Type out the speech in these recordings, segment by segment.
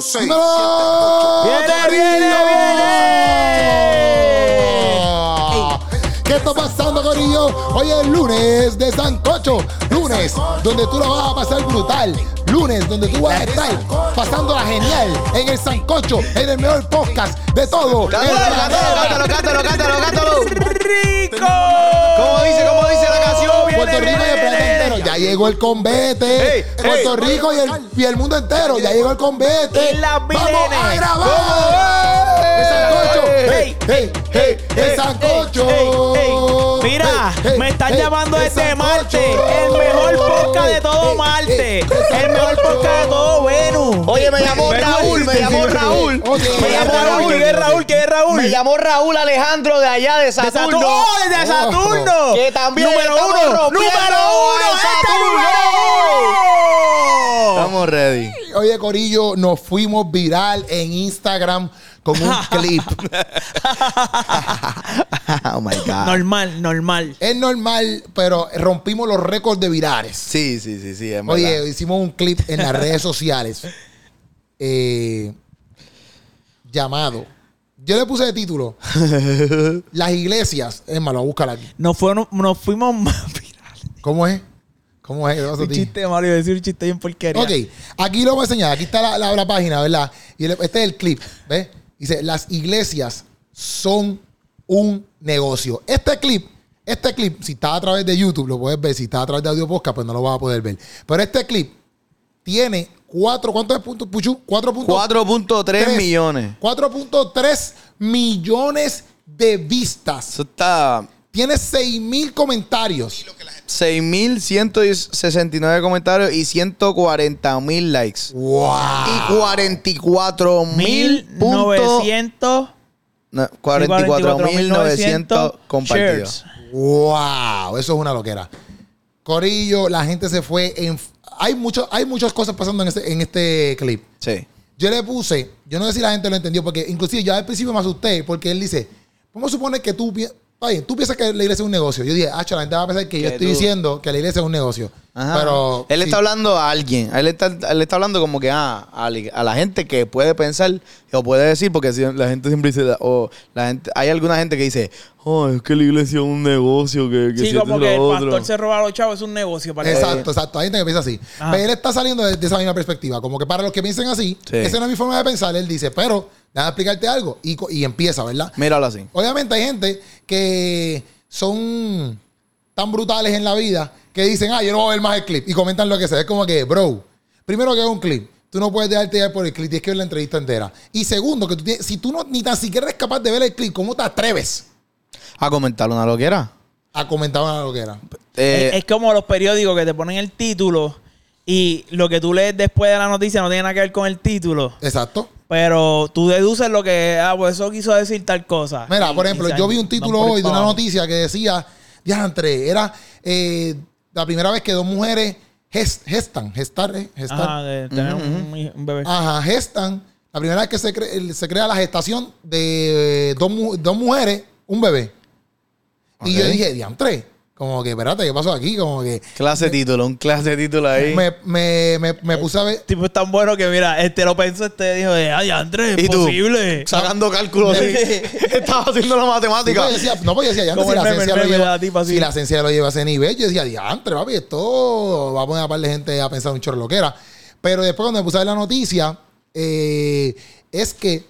6, ¡No! ¡Viene, viene, viene! ¿Qué está pasando, Corillo? Hoy es lunes de Sancocho. Lunes donde tú la vas a pasar brutal. Lunes donde tú vas a estar pasándola genial en el Sancocho, en el mejor podcast de todo. Cántalo, cántalo, cántalo, cántalo, cántalo. ¡Rico! ¿Cómo dice, cómo dice la canción? Puerto Rico y el planeta entero. Ya llegó el combete. Ey, Puerto. Rico y el, y el mundo entero. Ya llegó el las ¡Vamos a grabar! ¡El Sancocho! ¡Ey! ¡Ey, ey, ey! ¡El Sancocho! Mira, me están llamando desde Sancocho. Marte. El mejor podcast de todo Marte. El mejor podcast de todo. Oye, me llamó. Raúl, me llamó Raúl. Me ¿Qué es llamó Raúl? Raúl. ¿Qué es Raúl? ¿Qué es Raúl? Me llamó Raúl Alejandro de allá de De Saturno. ¡Oh, desde Saturno! Que también Número uno. Número uno. ¡Este Saturno. número uno! Estamos ready. Oye, Corillo, nos fuimos viral en Instagram con un clip. oh my God. Normal, normal. es normal, pero rompimos los récords de virales. Sí, sí, sí, sí. es verdad. Oye, hicimos un clip en las redes sociales eh, llamado. Yo le puse de título Las iglesias. Es malo, búscala aquí. Nos, fueron, nos fuimos más virales. ¿Cómo es? ¿Cómo es? ¿Qué te pasa a Un chiste malo, iba a decir un chiste bien porquería. Ok, aquí lo voy a enseñar. Aquí está la, la- la página, ¿verdad? Y el- este es el clip, ¿ves? Dice, las iglesias son un negocio. Este clip, este clip, si está a través de YouTube, lo puedes ver. Si está a través de Audio Podcast, pues no lo vas a poder ver. Pero este clip tiene cuatro, ¿cuántos puntos, Puchu? 4.3 4.3 millones. 4.3 millones de vistas. Eso está Tiene 6 mil comentarios. 6.169 comentarios y 140.000 likes. ¡Wow! Y 44.000 puntos. 1900. No, 44.900 compartidos. shares. ¡Wow! Eso es una loquera. Corillo, la gente se fue en... Hay, mucho, hay muchas cosas pasando en este, en este clip. Sí. Yo le puse, yo no sé si la gente lo entendió, porque inclusive yo al principio me asusté, porque él dice, vamos a suponer que tú, bien, tú piensas que la iglesia es un negocio. Yo dije, ah, la gente va a pensar que yo estoy tú- diciendo que la iglesia es un negocio. Ajá. Pero... él sí. está hablando a alguien. Él está, él está hablando como que ah, a, la- a la gente que puede pensar o puede decir, porque si la gente siempre dice, o la gente, hay alguna gente que dice, oh, es que la iglesia es un negocio, que, que Sí, si como que el lo otro". pastor se roba a los chavos, es un negocio para Exacto, exacto. Hay gente que piensa así. Ajá. Pero él está saliendo de, de esa misma perspectiva. Como que para los que piensen así, Sí. esa no es mi forma de pensar. Él dice, pero déjame explicarte algo. Y empieza, ¿verdad? Míralo así. Obviamente hay gente que son tan brutales en la vida que dicen, ah, yo no voy a ver más el clip. Y comentan lo que sea. Es como que, bro, primero que es un clip. Tú no puedes dejarte llevar por el clip, tienes que ver la entrevista entera. Y segundo, que tú tienes- si tú no, ni tan siquiera eres capaz de ver el clip, ¿cómo te atreves A comentar una loquera. a comentar una lo que era? Eh, es, es como los periódicos que te ponen el título y lo que tú lees después de la noticia no tiene nada que ver con el título. Exacto. Pero tú deduces lo que, ah, pues eso quiso decir tal cosa. Mira, Y- por ejemplo, yo vi un título hoy de una noticia que decía, diantre, era eh, la primera vez que dos mujeres ges- gestan, gestar, eh, gestar. Ajá, de tener un, un bebé. Ajá, gestan. La primera vez que se, cre- se crea la gestación de dos, mu- dos mujeres, un bebé. Y yo dije, diantre, como que, espérate, ¿qué pasó aquí? Como que clase título, un clase título ahí. me, me, me, me puse a ver. tipo es tan bueno que mira, este lo pensó, este dijo, ay, Andrés, es posible. Sacando cálculos. Estaba haciendo la Sí, matemática. pues, yo decía, no, pues yo decía, si la lo lleva, tipa si la ciencia lo lleva a ese nivel, yo decía, diantre, papi, esto va a poner a par de gente a pensar un chorro lo que era. Pero después cuando me puse a ver la noticia, eh, es que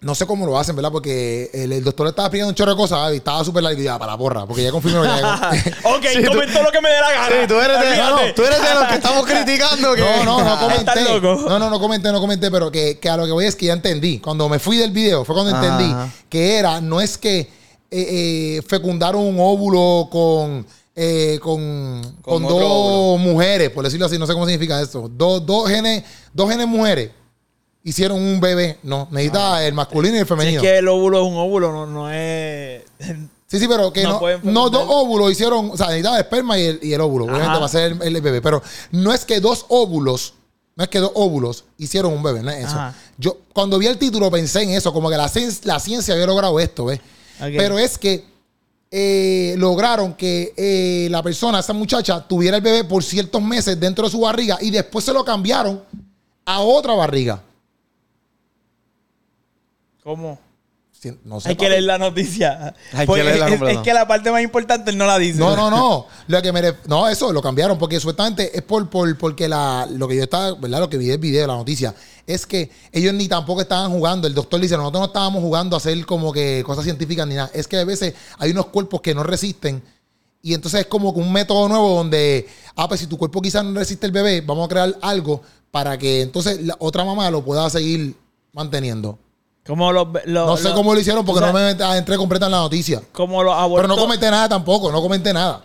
no sé cómo lo hacen, ¿verdad? Porque el, el doctor le estaba explicando un chorro de cosas y estaba súper largo y ya, para la porra, porque ya confirmó que ya- ok, Sí, tú- comento lo que me dé la gana. Sí, tú eres de, Olvídate. no, no, tú eres de los que estamos criticando que. No, no, no comenté. Loco. No, no, no comenté, no comenté, pero que, que a lo que voy es que ya entendí. Cuando me fui del video, fue cuando Ajá. entendí que era, no es que eh, eh, fecundaron un óvulo con, eh, con, con, dos óvulo. mujeres, por decirlo así, no sé cómo significa esto. Dos, dos genes, dos genes mujeres hicieron un bebé. No, necesita el masculino y el Si es femenino. que el óvulo es un óvulo, no, no es. Sí, sí, pero que No no, dos óvulos hicieron, o sea, necesitaba el esperma y el, y el óvulo. Obviamente Ajá. va a ser el, el bebé, pero no es que dos óvulos, no es que dos óvulos hicieron un bebé, no es eso. Ajá. Yo cuando vi el título pensé en eso, como que la, la ciencia había logrado esto, ¿ves? Pero es que eh, lograron que eh, la persona, esa muchacha, tuviera el bebé por ciertos meses dentro de su barriga y después se lo cambiaron a otra barriga. ¿Cómo? Si- No sé. Hay que leer la noticia. Hay que Porque leer la es, que la parte más importante él no la dice. No, no, no. Lo que me ref- no, eso lo cambiaron porque supuestamente es por, por porque la, lo que yo estaba, ¿verdad? Lo que vi del video, la noticia, es que ellos ni tampoco estaban jugando. El doctor dice, nosotros no estábamos jugando a hacer como que cosas científicas ni nada. Es que a veces hay unos cuerpos que no resisten. Y entonces es como que un método nuevo donde, ah, pues si tu cuerpo quizás no resiste el bebé, vamos a crear algo para que entonces la otra mamá lo pueda seguir manteniendo. Como los, los- No sé los- cómo lo hicieron porque o sea, no me entré completa en la noticia. Como los Pero abortos. no comenté nada tampoco, no comenté nada.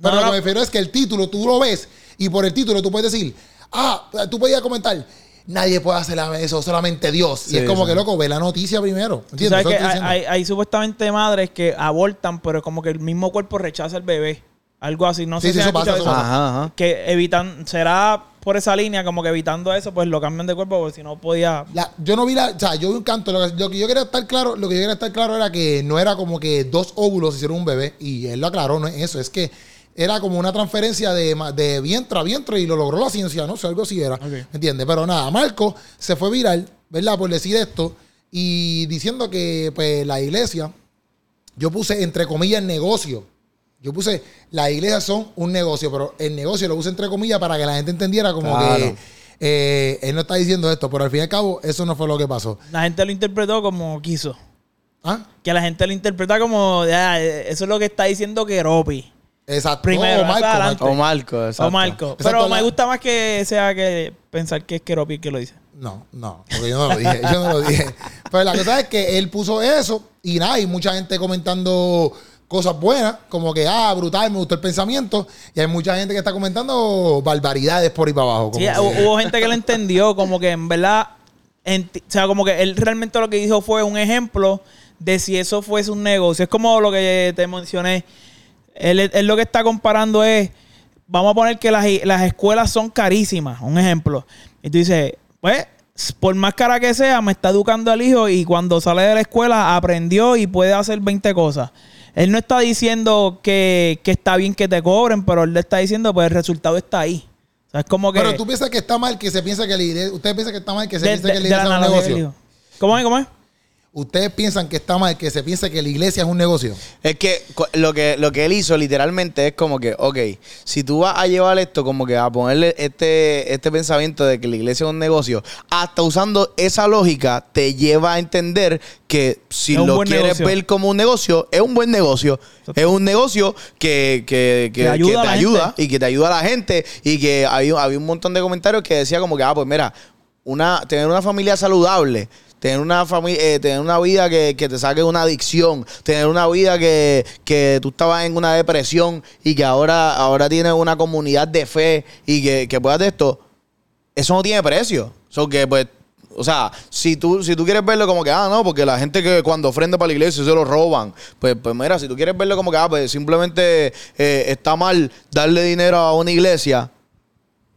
Pero No, lo no. que me refiero es que el título tú lo ves y por el título tú puedes decir, ah, tú podías comentar, nadie puede hacer eso, solamente Dios. Sí, y es como sí. que, loco, ve la noticia primero. ¿Entiendes? sabes que hay, diciendo. hay- hay supuestamente madres que abortan, pero como que el mismo cuerpo rechaza al bebé. Algo así. No Sí, sé sí, si eso pasa, eso. Ajá, ajá. Que evitan, será por esa línea, como que evitando eso, pues lo cambian de cuerpo, porque si no podía. La- yo no vi la, o sea, yo vi un canto, lo que, lo que yo quería estar claro, lo que yo quería estar claro era que no era como que dos óvulos hicieron un bebé y él lo aclaró, no es eso, es que era como una transferencia de, de vientre a vientre y lo logró la ciencia, no sé, algo así era, Ok. ¿me entiendes? Pero nada, Marco se fue viral, ¿verdad? Por decir esto y diciendo que pues la iglesia, yo puse entre comillas negocio. Yo puse, las iglesias son un negocio, pero el negocio lo puse entre comillas para que la gente entendiera como Claro. que eh, él no está diciendo esto, pero al fin y al cabo eso no fue lo que pasó. La gente lo interpretó como quiso. ¿Ah? Que la gente lo interpreta como, ya, eso es lo que está diciendo Keropi. Exacto. Primero, o Marco. O Marco, exacto. O Marco. Exacto, Pero la- me gusta más que sea que pensar que es Keropi el que lo dice. No, no, porque yo no lo dije, yo no lo dije. Pero la cosa es que él puso eso y nada, hay mucha gente comentando cosas buenas, como que, ah, brutal, me gustó el pensamiento. Y hay mucha gente que está comentando barbaridades por ahí para abajo. como Sí, que- hubo gente que lo entendió, como que en verdad, o sea, como que él realmente lo que dijo fue un ejemplo de si eso fuese un negocio. Es como lo que te mencioné. Él, él lo que está comparando es, vamos a poner que las, las escuelas son carísimas, un ejemplo. Y tú dices, pues, por más cara que sea, me está educando al hijo y cuando sale de la escuela aprendió y puede hacer 20 cosas. Él no está diciendo que, que está bien que te cobren, pero él le está diciendo, pues el resultado está ahí. O sea, es como que... Pero tú piensas que está mal que se piensa que la iglesia, ustedes piensan que está mal que se de- piensa de- que la iglesia es un negocio. ¿Cómo es? ¿Cómo es? Ustedes piensan que está mal que se piense que la iglesia es un negocio. Es que lo que lo que él hizo literalmente es como que, ok, si tú vas a llevar esto como que a ponerle este, este pensamiento de que la iglesia es un negocio, hasta usando esa lógica te lleva a entender que si lo quieres negocio. ver como un negocio, es un buen negocio. Es un negocio que, que, que- Que ayuda que a te ayuda gente. y que te ayuda a la gente y que había, había un montón de comentarios que decía como que, ah, pues mira, una, tener una familia saludable, tener una familia, tener una vida que, que te saque una adicción, tener una vida que, que tú estabas en una depresión y que ahora, ahora tienes una comunidad de fe y que, que puedas de esto, eso no tiene precio. So que pues, o sea, si tú, si tú quieres verlo como que, ah, no, porque la gente que cuando ofrenda para la iglesia se lo roban, pues, pues mira, si tú quieres verlo como que, ah, pues simplemente eh, está mal darle dinero a una iglesia,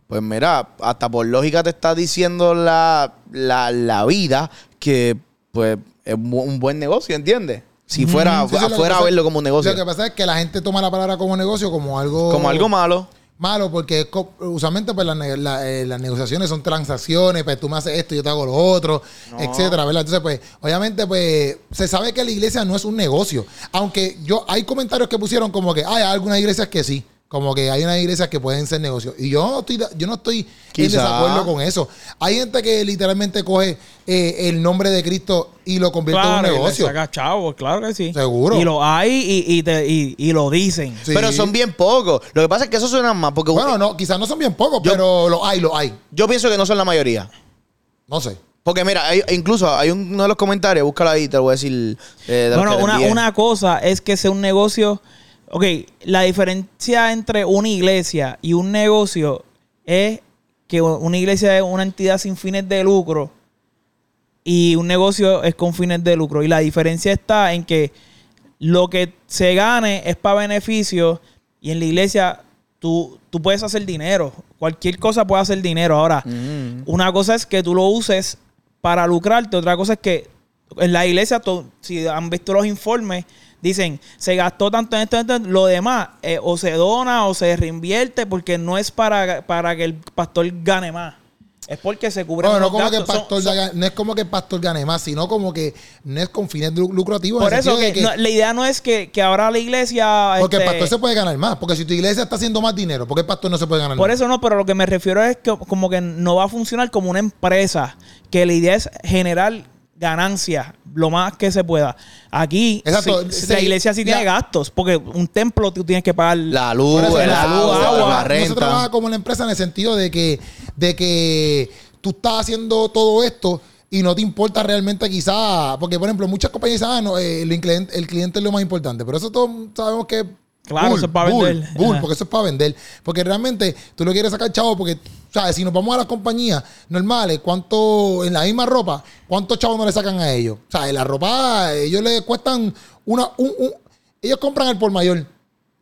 pues mira, hasta por lógica te está diciendo la, la, la vida que pues es un buen negocio, ¿entiendes? Si fuera, Sí, sí, lo que fuera a verlo como un negocio. Lo que pasa es que la gente toma la palabra como negocio como algo... Como algo malo. malo porque usualmente pues la- eh, las negociaciones son transacciones, pues tú me haces esto, yo te hago lo otro, etcétera, ¿verdad? Entonces pues obviamente pues se sabe que la iglesia no es un negocio, aunque yo hay comentarios que pusieron como que hay algunas iglesias que sí, como que hay unas iglesias que pueden ser negocios y yo no estoy yo no estoy en desacuerdo con eso. Hay gente que literalmente coge eh, el nombre de Cristo y lo convierte Claro, en y un le negocio. saca chavo, claro que sí. Seguro. Y lo hay y, y, te- y- y lo dicen. Sí. Pero son bien pocos. Lo que pasa es que eso suena más porque Bueno, no, quizás no son bien pocos, Yo- pero lo hay, lo hay. yo pienso que no son la mayoría. No sé. Porque mira, hay- incluso hay uno de los comentarios, búscalo ahí, te lo voy a decir. eh, de Bueno, una, una cosa es que sea un negocio. Ok, la diferencia entre una iglesia y un negocio es que una iglesia es una entidad sin fines de lucro y un negocio es con fines de lucro. Y la diferencia está en que lo que se gane es para beneficio y en la iglesia tú, tú puedes hacer dinero. Cualquier cosa puede hacer dinero. Ahora, Mm. una cosa es que tú lo uses para lucrarte, otra cosa es que en la iglesia, si han visto los informes, dicen, se gastó tanto en esto, en esto, lo demás, eh, o se dona o se reinvierte porque no es para, para que el pastor gane más. Es porque se cubren No, no, como que el. Son- pastor son- gane- no es como que el pastor gane más, sino como que no es con fines lu- lucrativos. por eso que, no, la idea no es que, que ahora la iglesia... porque el este, pastor se puede ganar más. Porque si tu iglesia está haciendo más dinero, ¿por qué el pastor no se puede ganar Por más? eso no, pero lo que me refiero es que como que no va a funcionar como una empresa, que la idea es generar ganancias lo más que se pueda. Aquí Exacto. sí, Sí, la iglesia sí la- tiene gastos, porque un templo tú tienes que pagar La luz, eso, la luz, agua, la No se renta. trabaja como una empresa en el sentido de que, de que tú estás haciendo todo esto y no te importa realmente quizá, porque por ejemplo muchas compañías dicen, ah, no, eh, el, cliente, el cliente es lo más importante, pero eso todos sabemos que Claro, eso es para bull, vender. bull, porque eso es para vender, porque realmente tú lo quieres sacar chavo porque, ¿sabes? Si nos vamos a las compañías normales, ¿cuánto, en la misma ropa, cuántos chavos no le sacan a ellos? O sea, la ropa, ellos les cuestan una, un, un- ellos compran el por mayor.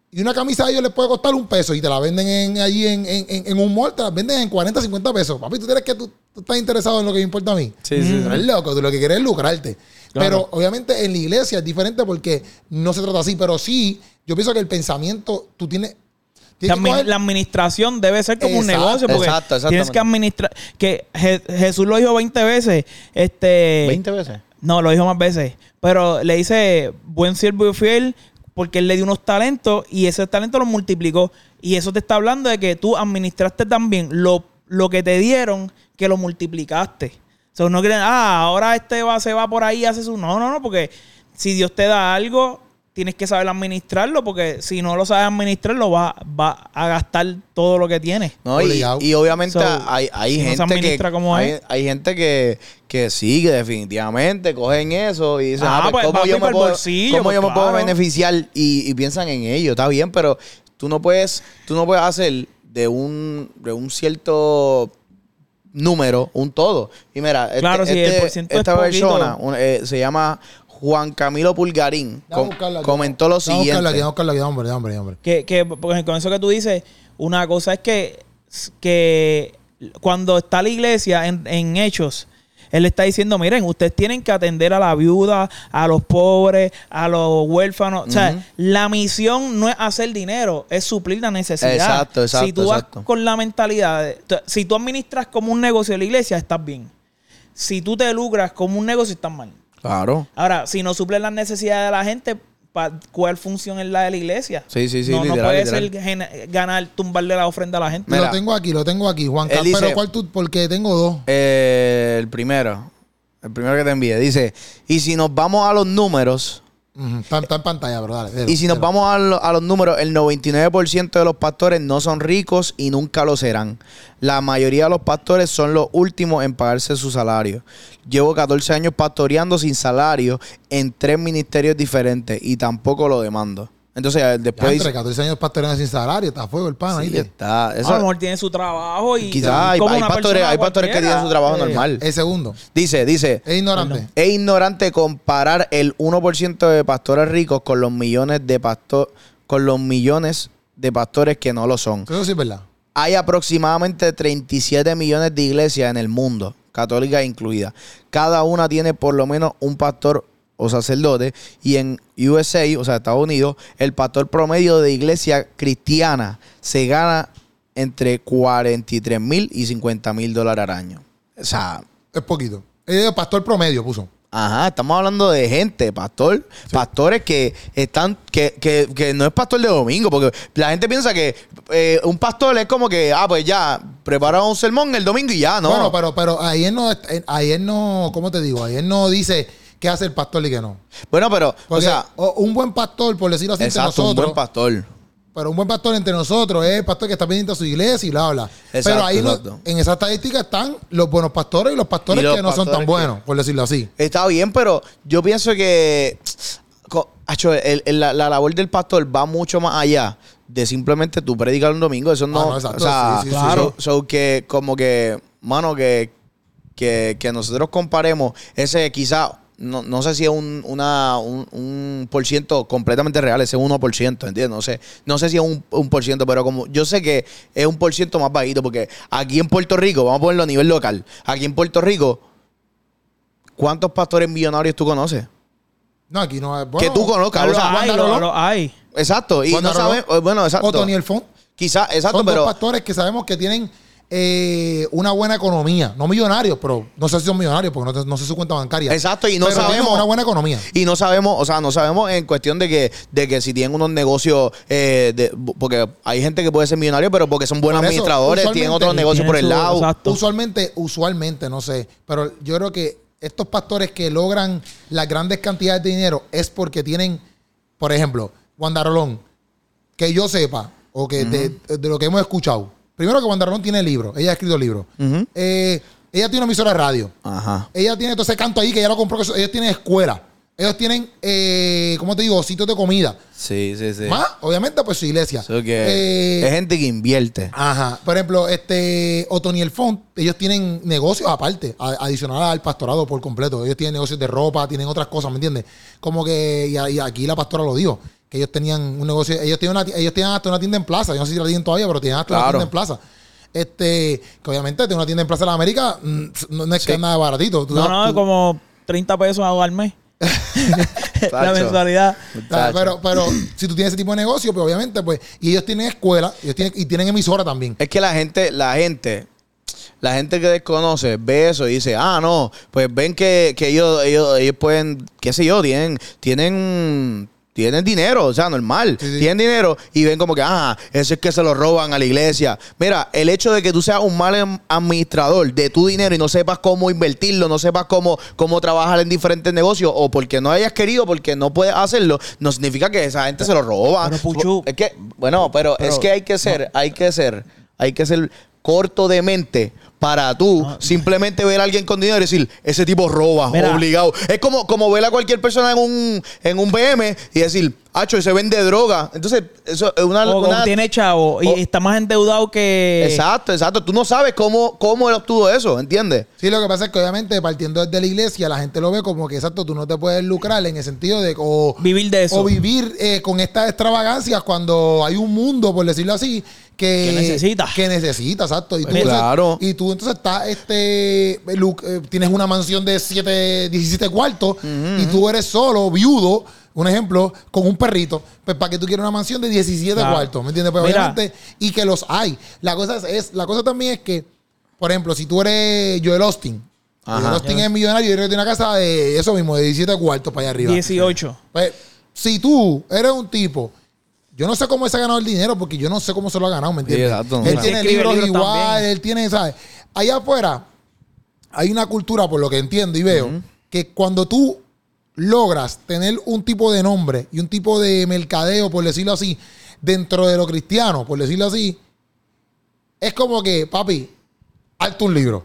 Y una camisa a ellos les puede costar un peso y te la venden en, allí en, en, en- en un mall, te la venden en 40, 50 pesos. Papi, ¿tú crees que tú, tú estás interesado en lo que me importa a mí? Sí, sí, Tú eres loco, tú lo que quieres es lucrarte. Pero obviamente en la iglesia es diferente porque no se trata así. Pero sí, yo pienso que el pensamiento, tú tienes... tienes que También coger- la administración debe ser como un negocio porque exacto, tienes que administrar que Je- Jesús lo dijo 20 veces este 20 veces. no lo dijo más veces pero le dice buen siervo y fiel porque él le dio unos talentos y ese talento los multiplicó. Y eso te está hablando de que tú administraste también lo, lo que te dieron que lo multiplicaste. O sea, no creen ah ahora este va se va por ahí y hace su no no no porque si Dios te da algo tienes que saber administrarlo porque si no lo sabes administrar lo vas va a gastar todo lo que tienes No, y, obviamente So, hay, hay si no gente que hay, es. hay gente que, que sí, que definitivamente cogen eso y dicen, Ah, ah, pues, pues, ¿cómo papi, yo, me puedo, bolsillo, cómo yo pues, me puedo beneficiar? Y, y piensan en ello, está bien, pero tú no puedes, tú no puedes hacer de un, de un cierto número un todo. Y mira, este- Claro, el este- es esta poquito. persona un- eh, se llama Juan Camilo Pulgarín. Com- buscarla comentó lo buscarla siguiente. buscarla aquí, hombre, hombre, hombre. Que, que porque con eso que tú dices, una cosa es que, que cuando está la iglesia en, en hechos, él está diciendo, miren, ustedes tienen que atender a la viuda, a los pobres, a los huérfanos. O sea, Ujú. la misión no es hacer dinero, es suplir la necesidad. Exacto, exacto, Si tú vas exacto. con la mentalidad, de- si tú administras como un negocio de la iglesia, estás bien. Si tú te lucras como un negocio, estás mal. Claro. Ahora, si no suples las necesidades de la gente, ¿cuál función es la de la iglesia? Sí, sí, sí, No, no literal, puede literal. ser gen- ganar, tumbarle la ofrenda a la gente. Mira. lo tengo aquí, lo tengo aquí, Juan Pero ¿cuál tú? Porque tengo dos. Eh, el primero. El primero que te envié. Dice, y si nos vamos a los números, Está, está en pantalla, pero dale. dale, y si nos dale. vamos a, lo- a los números, el 99% de los pastores no son ricos y nunca lo serán. La mayoría de los pastores son los últimos en pagarse su salario. Llevo 14 años pastoreando sin salario en tres ministerios diferentes y tampoco lo demando. Entonces, Ya, después entre dice, 14 años pastoreando sin salario, está a fuego el pan, sí, ¿viste? está. eso- a lo mejor tiene su trabajo y quizás hay, pastores, hay pastores que tienen su trabajo Eh, normal. El segundo, Dice, dice, es ignorante. Es ignorante comparar el 1% de pastores ricos con los millones de pastor con los millones de pastores que no lo son. Eso sí es verdad. Hay aproximadamente 37 millones de iglesias en el mundo, católicas incluidas. Cada una tiene por lo menos un pastor o sacerdote y en USA, o sea, Estados Unidos, el pastor promedio de iglesia cristiana se gana entre 43 mil y 50 mil dólares al año. O sea, Es poquito. Es pastor promedio puso. Ajá, estamos hablando de gente, pastor, pastores que están, que, que, que no es pastor de domingo, porque la gente piensa que eh, un pastor es como que, ah, pues ya, prepara un sermón el domingo y ya, ¿no? Bueno, pero, pero ayer no, ayer no, ¿cómo te digo? Ayer no dice qué hace el pastor y qué no. Bueno, pero, o sea, o- un buen pastor, por decirlo así, entre exacto, un nosotros. buen pastor. Pero un buen pastor entre nosotros es el pastor que está pendiente a su iglesia y bla, bla. Exacto, pero ahí en esa estadística están los buenos pastores y los pastores Y los que no son tan que- buenos, por decirlo así. Está bien, pero yo pienso que acho, el- el- la, la labor del pastor va mucho más allá de simplemente tú predicar un domingo. Eso no. Ah, no, exacto, o sea, sí, sí, sí, so- sí. so que, como que, mano, que, que, que nosotros comparemos ese quizá. No, no sé si es un, una, un, un por ciento completamente real, ese 1%, ¿entiendes? No sé, no sé si es un, un por ciento, pero como yo sé que es un por ciento más bajito, porque aquí en Puerto Rico, vamos a ponerlo a nivel local, aquí en Puerto Rico, ¿cuántos pastores millonarios tú conoces? No, aquí no es. que tú conozcas, o Lo sea, hay, lo- hay. Exacto, y no sabemos, bueno, exacto. O Tony. Quizás, exacto, Son pero dos pastores que sabemos que tienen eh, una buena economía. No millonarios, pero no sé si son millonarios porque no, no sé su cuenta bancaria. Exacto, y no Pero sabemos. una buena economía. Y no sabemos, o sea, no sabemos en cuestión de que, de que si tienen unos negocios, eh, de- porque hay gente que puede ser millonario, pero porque son buenos Por eso, administradores, tienen otros negocios por el su- lado. exacto. Usualmente, usualmente, no sé, pero yo creo que estos pastores que logran las grandes cantidades de dinero es porque tienen, por ejemplo, Wanda Rolón, que yo sepa, o que de, de lo que hemos escuchado. Primero que Wanda Rolón tiene libros, ella ha escrito libros. Ujú. Eh, ella tiene una emisora de radio. Ajá. Ella tiene todo ese canto ahí que ella lo compró. que eso- ellos tienen escuela. Ellos tienen, eh, ¿cómo te digo? Sitios de comida. Sí, sí, sí. Más, obviamente, pues su iglesia. So que Eh, es gente que invierte. Ajá. Por ejemplo, este Otoniel Font, ellos tienen negocios aparte, a- adicional al pastorado por completo. Ellos tienen negocios de ropa, tienen otras cosas, ¿me entiendes? Como que, y, aquí la pastora lo dijo, que ellos tenían un negocio, ellos tienen, una, ellos tienen hasta una tienda en plaza. Yo no sé si la tienen todavía, pero tienen hasta una Claro. tienda en plaza. Este, que obviamente tener una tienda en Plaza de la América mm, no, no es que es nada baratito. Tú No, sabes, no, tú- como 30 pesos al mes. la mensualidad. Ah, pero, pero si tú tienes ese tipo de negocio, pues obviamente, pues, y ellos tienen escuela, ellos tienen, y tienen emisora también. Es que la gente, la gente, la gente que desconoce ve eso y dice, ah, no, pues ven que, que ellos, ellos, ellos pueden, qué sé yo, tienen, tienen, tienen dinero, o sea, normal, Sí, sí. tienen dinero y ven como que, ah, eso es que se lo roban a la iglesia. Mira, el hecho de que tú seas un mal administrador de tu dinero y no sepas cómo invertirlo, no sepas cómo, cómo trabajar en diferentes negocios o porque no hayas querido, porque no puedes hacerlo, no significa que esa gente se lo roba. Pero, Puchu, es que, bueno, pero, es que hay que ser, hay que ser, hay que ser corto de mente para tú simplemente ver a alguien con dinero y decir, ese tipo roba, Mira. obligado. Es como, como ver a cualquier persona en un, en un BM y decir, hacho, ese vende droga. Entonces, eso es una... O una- tiene chavo y está más endeudado que. Exacto, exacto. Tú no sabes cómo, cómo él obtuvo eso, ¿entiendes? Sí, lo que pasa es que obviamente partiendo desde la iglesia, la gente lo ve como que exacto, tú no te puedes lucrar en el sentido de o, Vivir de eso. o vivir eh, con estas extravagancias cuando hay un mundo, por decirlo así, que, Que necesita. Que necesita, exacto. Y tú, Pues claro. Y tú entonces estás, este, lu- eh, tienes una mansión de 7, 17 cuartos y tú eres solo, viudo. Un ejemplo, con un perrito, pues para que tú quieras una mansión de 17 Claro. cuartos, ¿me entiendes? Pues Mira. obviamente, y que los hay. La cosa es, es- la cosa también es que, por ejemplo, si tú eres Joel Austin, Ajá. Joel Austin es millonario y tiene una casa de eso mismo, de 17 cuartos para allá arriba. 18. Pues, si tú eres un tipo, yo no sé cómo él se ha ganado el dinero, porque yo no sé cómo se lo ha ganado, ¿me entiendes? Exacto, él tiene Sí, libros libros igual, también. él tiene, ¿sabes? Allá afuera hay una cultura, por lo que entiendo y veo, que cuando tú logras tener un tipo de nombre y un tipo de mercadeo, por decirlo así, dentro de lo cristiano, por decirlo así, es como que, papi, hazte un libro.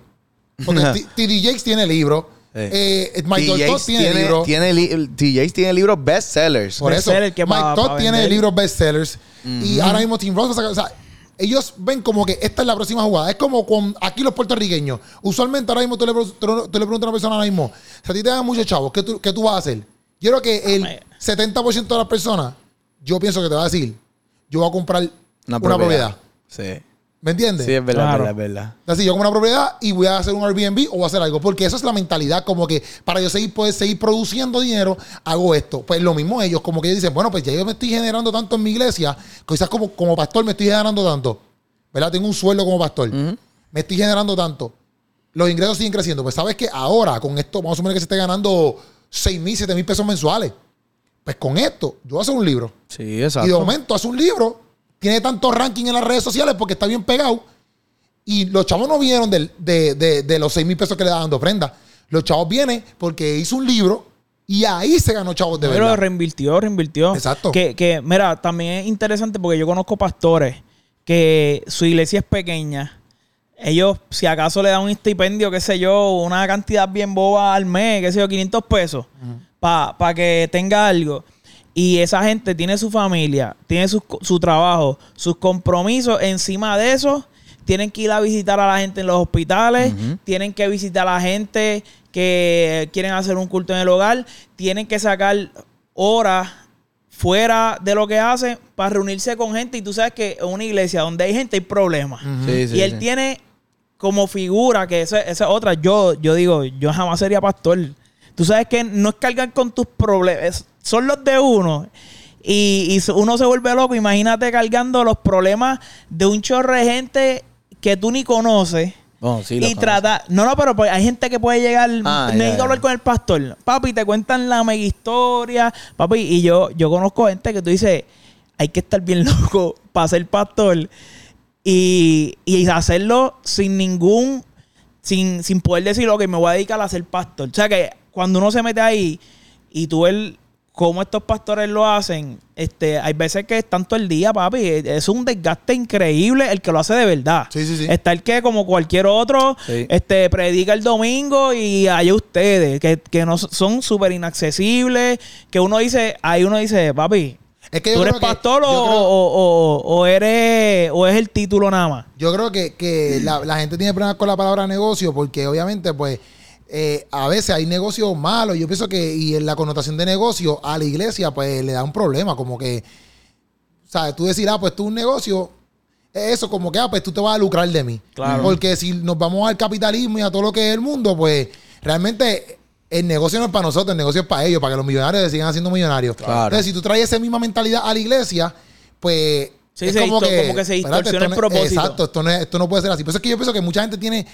Porque T- TD Jakes tiene libro, Sí. Eh, TJs Todd tiene, libro. tiene li- TJs tiene libros bestsellers. Por eso, Bestseller que Mike Todd tiene libros bestsellers y ahora mismo Tim Ross va a sacar- o sea, ellos ven como que esta es la próxima jugada. Es como con aquí los puertorriqueños. Usualmente ahora mismo tú le, tú le- preguntas a una persona ahora mismo, si a ti te dan muchos chavos, ¿qué tú, qué tú vas a hacer? Yo creo que el Dame. 70% de las personas, yo pienso que te va a decir, yo voy a comprar una propiedad. Sí. ¿Me entiendes? Sí, es verdad, Claro. es verdad, es verdad. Así, yo como una propiedad y voy a hacer un Airbnb o voy a hacer algo. Porque esa es la mentalidad, como que para yo seguir, poder seguir produciendo dinero, hago esto. Pues lo mismo ellos, como que ellos dicen, bueno, pues ya yo me estoy generando tanto en mi iglesia, quizás como, como pastor me estoy generando tanto. ¿Verdad? Tengo un sueldo como pastor. Me estoy generando tanto. Los ingresos siguen creciendo. Pues sabes que ahora, con esto, vamos a suponer que se esté ganando 6 mil, 7 mil pesos mensuales. Pues con esto, yo voy a hacer un libro. Sí, exacto. Y de momento hace un libro, tiene tanto ranking en las redes sociales porque está bien pegado. Y los chavos no vinieron de, de- de los 6 mil pesos que le daban de ofrenda. Los chavos vienen porque hizo un libro y ahí se ganó chavos de Pero verdad. reinvirtió, reinvirtió. Exacto. Que, que, mira, también es interesante porque yo conozco pastores que su iglesia es pequeña. Ellos, si acaso le dan un estipendio, qué sé yo, una cantidad bien boba al mes, qué sé yo, 500 pesos, para que tenga algo. Y esa gente tiene su familia, tiene su, su trabajo, sus compromisos. Encima de eso, tienen que ir a visitar a la gente en los hospitales, tienen que visitar a la gente que quieren hacer un culto en el hogar, tienen que sacar horas fuera de lo que hacen para reunirse con gente. Y tú sabes que en una iglesia donde hay gente hay problemas. Sí, sí, y él sí. tiene como figura, que esa esa es otra, yo, yo digo, yo jamás sería pastor. Tú sabes que no es cargar con tus problemas, son los de uno. Y, y uno se vuelve loco, imagínate cargando los problemas de un chorro de gente que tú ni conoces. Sí, y trata. No, no, pero pues hay gente que puede llegar. Ah, necesito ya. hablar con el pastor. Papi, te cuentan la mega historia. Papi, y yo, yo conozco gente que tú dices, hay que estar bien loco para ser pastor. Y, y hacerlo sin ningún. Sin, sin poder decir, ok, me voy a dedicar a ser pastor. O sea que cuando uno se mete ahí y tú ves cómo estos pastores lo hacen, este, hay veces que están todo el día, papi. Es un desgaste increíble el que lo hace de verdad. Sí, sí, sí. Está el que, como cualquier otro, Sí. este, predica el domingo y hay ustedes, que, que no son súper inaccesibles, que uno dice, ahí uno dice, papi, Es que ¿tú eres que- pastor o, creo- o- o- o eres, o es el título nada más? Yo creo que, que la, la gente tiene problemas con la palabra negocio porque obviamente pues eh, a veces hay negocios malos. Yo pienso que y en la connotación de negocio a la iglesia pues le da un problema como que, ¿sabes? Tú decir, ah, pues tú un negocio, es eso como que, ah, pues tú te vas a lucrar de mí. Claro. Porque si nos vamos al capitalismo y a todo lo que es el mundo, pues realmente el negocio no es para nosotros, el negocio es para ellos, para que los millonarios sigan haciendo millonarios. Claro. Entonces, si tú traes esa misma mentalidad a la iglesia, pues Sí, disto- como que se distorsiona esto el no- propósito. Exacto, esto no, es- esto no puede ser así. Por eso es que yo pienso que mucha gente tiene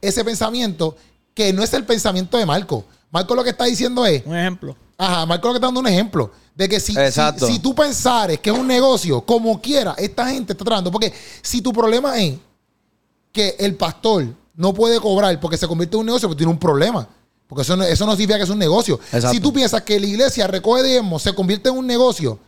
ese pensamiento que no es el pensamiento de Marco. Marco lo que está diciendo es, Un ejemplo. ajá, Marco lo que está dando un ejemplo de que si, si, tú pensares que es un negocio, como quiera, esta gente está tratando. Porque si tu problema es que el pastor no puede cobrar porque se convierte en un negocio, pues tiene un problema. Porque eso no, eso no significa que es un negocio. Exacto. Si tú piensas que la iglesia recoge diezmo, se convierte en un negocio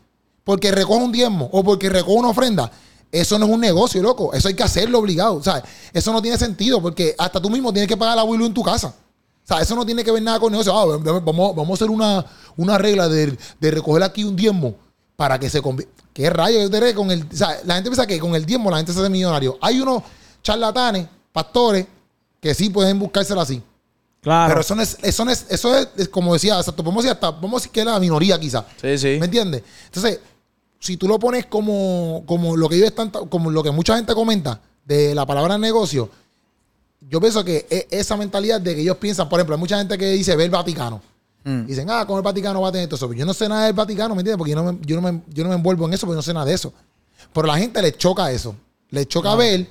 porque recoge un diezmo o porque recoge una ofrenda, eso no es un negocio, loco. Eso hay que hacerlo obligado. O sea, eso no tiene sentido porque hasta tú mismo tienes que pagar la abuelo en tu casa. O sea, eso no tiene que ver nada con negocio. Ah, vamos, vamos a hacer una, una regla de, de recoger aquí un diezmo para que se convierta. ¿Qué rayos? de Con el, o sea, la gente piensa que con el diezmo la gente se hace millonario. Hay unos charlatanes, pastores, que sí pueden buscárselo así. Claro. Pero eso no es, eso no es, eso es, es como decía, exacto, vamos a decir hasta, vamos a decir que es la minoría quizás. Sí, sí. ¿Me entiendes? Entonces, si tú lo pones como, como lo que ellos están, como lo que mucha gente comenta de la palabra negocio, yo pienso que es esa mentalidad de que ellos piensan, por ejemplo, hay mucha gente que dice ve el Vaticano. Mm. Dicen, ah, con el Vaticano va a tener todo eso. Yo no sé nada del Vaticano, ¿me entiendes? Porque yo no me, yo no me, yo no me envuelvo en eso porque no sé nada de eso. Pero a la gente le choca eso. Le choca ver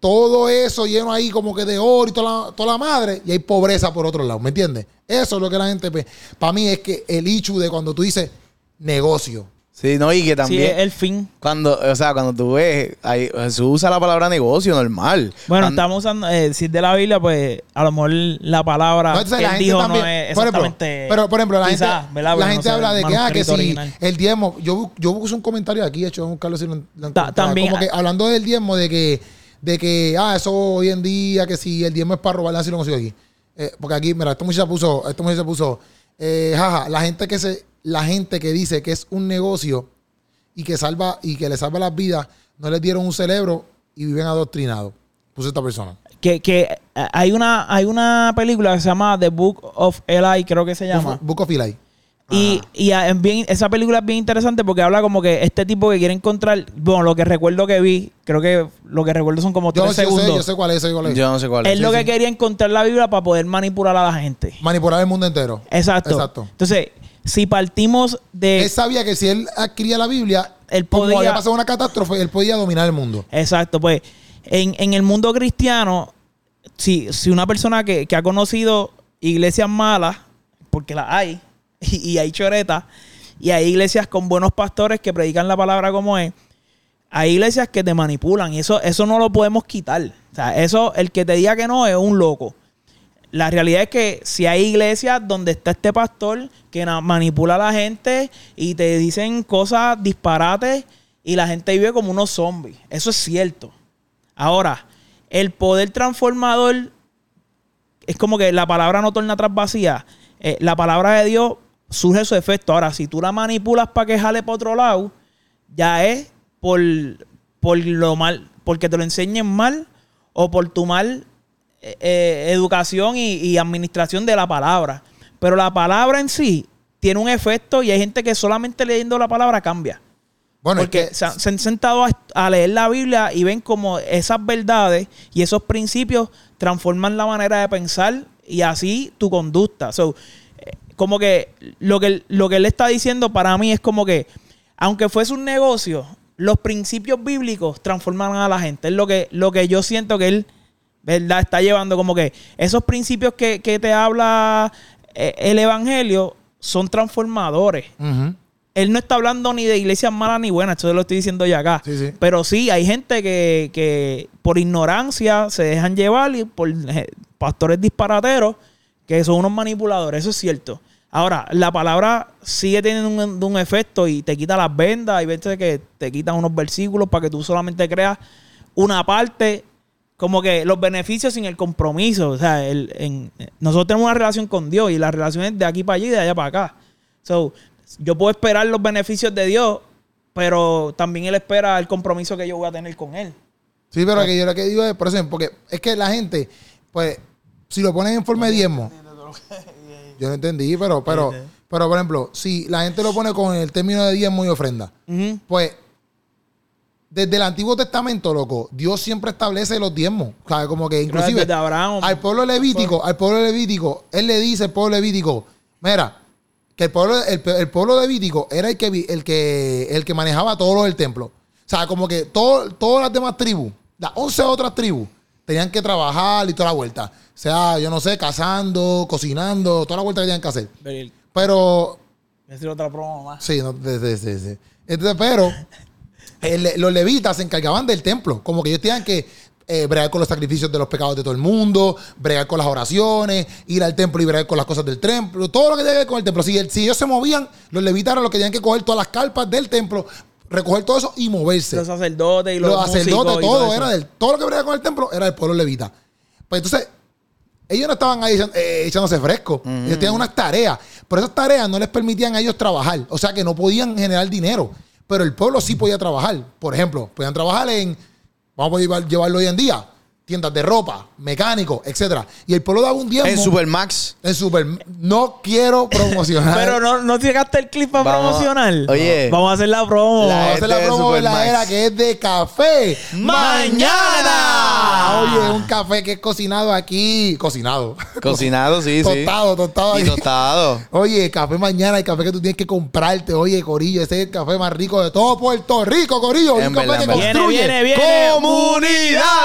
todo eso lleno ahí como que de oro y toda la, toda la madre y hay pobreza por otro lado, ¿me entiendes? Eso es lo que la gente... Para mí es que el ichu de cuando tú dices negocio. Sí, no, y que sí, también. es el fin. Cuando, o sea, cuando tú ves, ahí, Jesús usa la palabra negocio normal. Bueno, Cuando- estamos usando, eh, si es de la Biblia, pues a lo mejor la palabra No, entonces que la él gente dijo también- no es por ejemplo, exactamente. pero por ejemplo, la gente, la no gente habla de que, ah, que si original. el diezmo, yo, yo puse un comentario aquí, hecho, vamos a buscarlo si lo, también- como que hablando del diezmo, de que, de que, ah, eso hoy en día, que si el diezmo es para robar, así lo consigo aquí. Eh, porque aquí, mira, esta muchacha puso, esta muchacha puso, eh, jaja, la gente que se, la gente que dice que es un negocio y que salva, y que le salva las vidas, no les dieron un cerebro y viven adoctrinados. Puso esta persona. que, que eh, hay una hay una película que se llama The Book of Eli, creo que se llama. Book of Eli. Y, y a- es bien, esa película es bien interesante porque habla como que este tipo que quiere encontrar, bueno, lo que recuerdo que vi, creo que lo que recuerdo son como Yo, tres yo sé, segundos. yo sé cuál es, yo sé cuál es. Yo no sé cuál es. Él lo sí, que sí. quería encontrar la Biblia para poder manipular a la gente. Manipular el mundo entero. Exacto. Exacto. Entonces, si partimos de... él sabía que si él adquiría la Biblia, Él como podía- había pasado una catástrofe, él podía dominar el mundo. Exacto, pues en, en el mundo cristiano, si, si una persona que, que ha conocido iglesias malas, porque las hay, y, y hay choretas, y hay iglesias con buenos pastores que predican la palabra como es, hay iglesias que te manipulan y eso, eso no lo podemos quitar. O sea, eso, el que te diga que no es un loco. La realidad es que si hay iglesias donde está este pastor que manipula a la gente y te dicen cosas disparates y la gente vive como unos zombies. Eso es cierto. Ahora, el poder transformador es como que la palabra no torna atrás vacía. Eh, la palabra de Dios surge su efecto. Ahora, si tú la manipulas para que jale para otro lado, ya es por, por lo mal, porque te lo enseñen mal o por tu mal eh, eh, educación y, y administración de la palabra. Pero la palabra en sí tiene un efecto y hay gente que solamente leyendo la palabra cambia. Bueno, Porque es que- se, han- se han sentado a, a leer la Biblia y ven como esas verdades y esos principios transforman la manera de pensar y así tu conducta. So, eh, como que lo, que lo que él está diciendo para mí es como que, aunque fuese un negocio, los principios bíblicos transforman a la gente. Es lo que, lo que yo siento que él, ¿verdad? Está llevando como que esos principios que, que te habla eh, el Evangelio son transformadores. Él no está hablando ni de iglesias malas ni buenas, esto lo estoy diciendo ya acá. Sí, sí. Pero sí, hay gente que, que por ignorancia se dejan llevar y por eh, pastores disparateros que son unos manipuladores, eso es cierto. Ahora, la palabra sigue teniendo un, un efecto y te quita las vendas. Hay veces que te quitan unos versículos para que tú solamente creas una parte, como que los beneficios sin el compromiso. O sea, el- en- nosotros tenemos una relación con Dios y la relación es de aquí para allá y de allá para acá. So, yo puedo esperar los beneficios de Dios, pero también Él espera el compromiso que yo voy a tener con Él. Sí, pero que yo lo que digo es, por ejemplo, porque es que la gente, pues, si lo ponen en forma de diezmo, yo no entendí, pero, pero, pero, por ejemplo, si la gente lo pone con el término de diezmo y ofrenda, pues, desde el Antiguo Testamento, loco, Dios siempre establece los diezmos. O sea, como que inclusive desde Abraham. al pueblo levítico, al pueblo levítico, él le dice al pueblo levítico, mira, que el pueblo, el, el pueblo levítico era el que, el que, el que manejaba todo lo del templo. O sea, como que todo- todas las demás tribus, las 11 otras tribus, tenían que trabajar y toda la vuelta. O sea, yo no sé, cazando, cocinando, toda la vuelta que tenían que hacer. Pero decir otra promo más. Sí, no, sí, sí. Entonces, pero el- los levitas se encargaban del templo. Como que ellos tenían que eh, bregar con los sacrificios de los pecados de todo el mundo, bregar con las oraciones, ir al templo y bregar con las cosas del templo, todo lo que tenía que ver con el templo. Si, el- si ellos se movían, los levitas eran los que tenían que coger todas las carpas del templo, recoger todo eso y moverse. Los sacerdotes y los, los sacerdotes, músicos y todo, era del, todo lo que bregaba con el templo era del pueblo levita. Pues entonces, ellos no estaban ahí eh, echándose fresco. Ellos tenían unas tareas. Pero esas tareas no les permitían a ellos trabajar. O sea que no podían generar dinero. Pero el pueblo sí podía trabajar. Por ejemplo, podían trabajar en, vamos a llevar- llevarlo hoy en día, tiendas de ropa, mecánicos, etcétera. Y el pueblo daba un diezmo. En Supermax. En Super. No quiero promocionar. Pero no, no llegaste el clip para Vamos- promocionar. Oye. Vamos a hacer la promo. La- Vamos a hacer la promo Supermax. verdadera que es de café. ¡Mañana! Oye, un café que es cocinado aquí. Cocinado. Cocinado, sí, sí. Tostado, tostado. Y aquí. tostado. Oye, café mañana, el café que tú tienes que comprarte. Oye, Corillo, ese es el café más rico de todo Puerto Rico, Corillo. En un café que verdad. Viene, construye. viene, viene. ¡Comunidades! Esto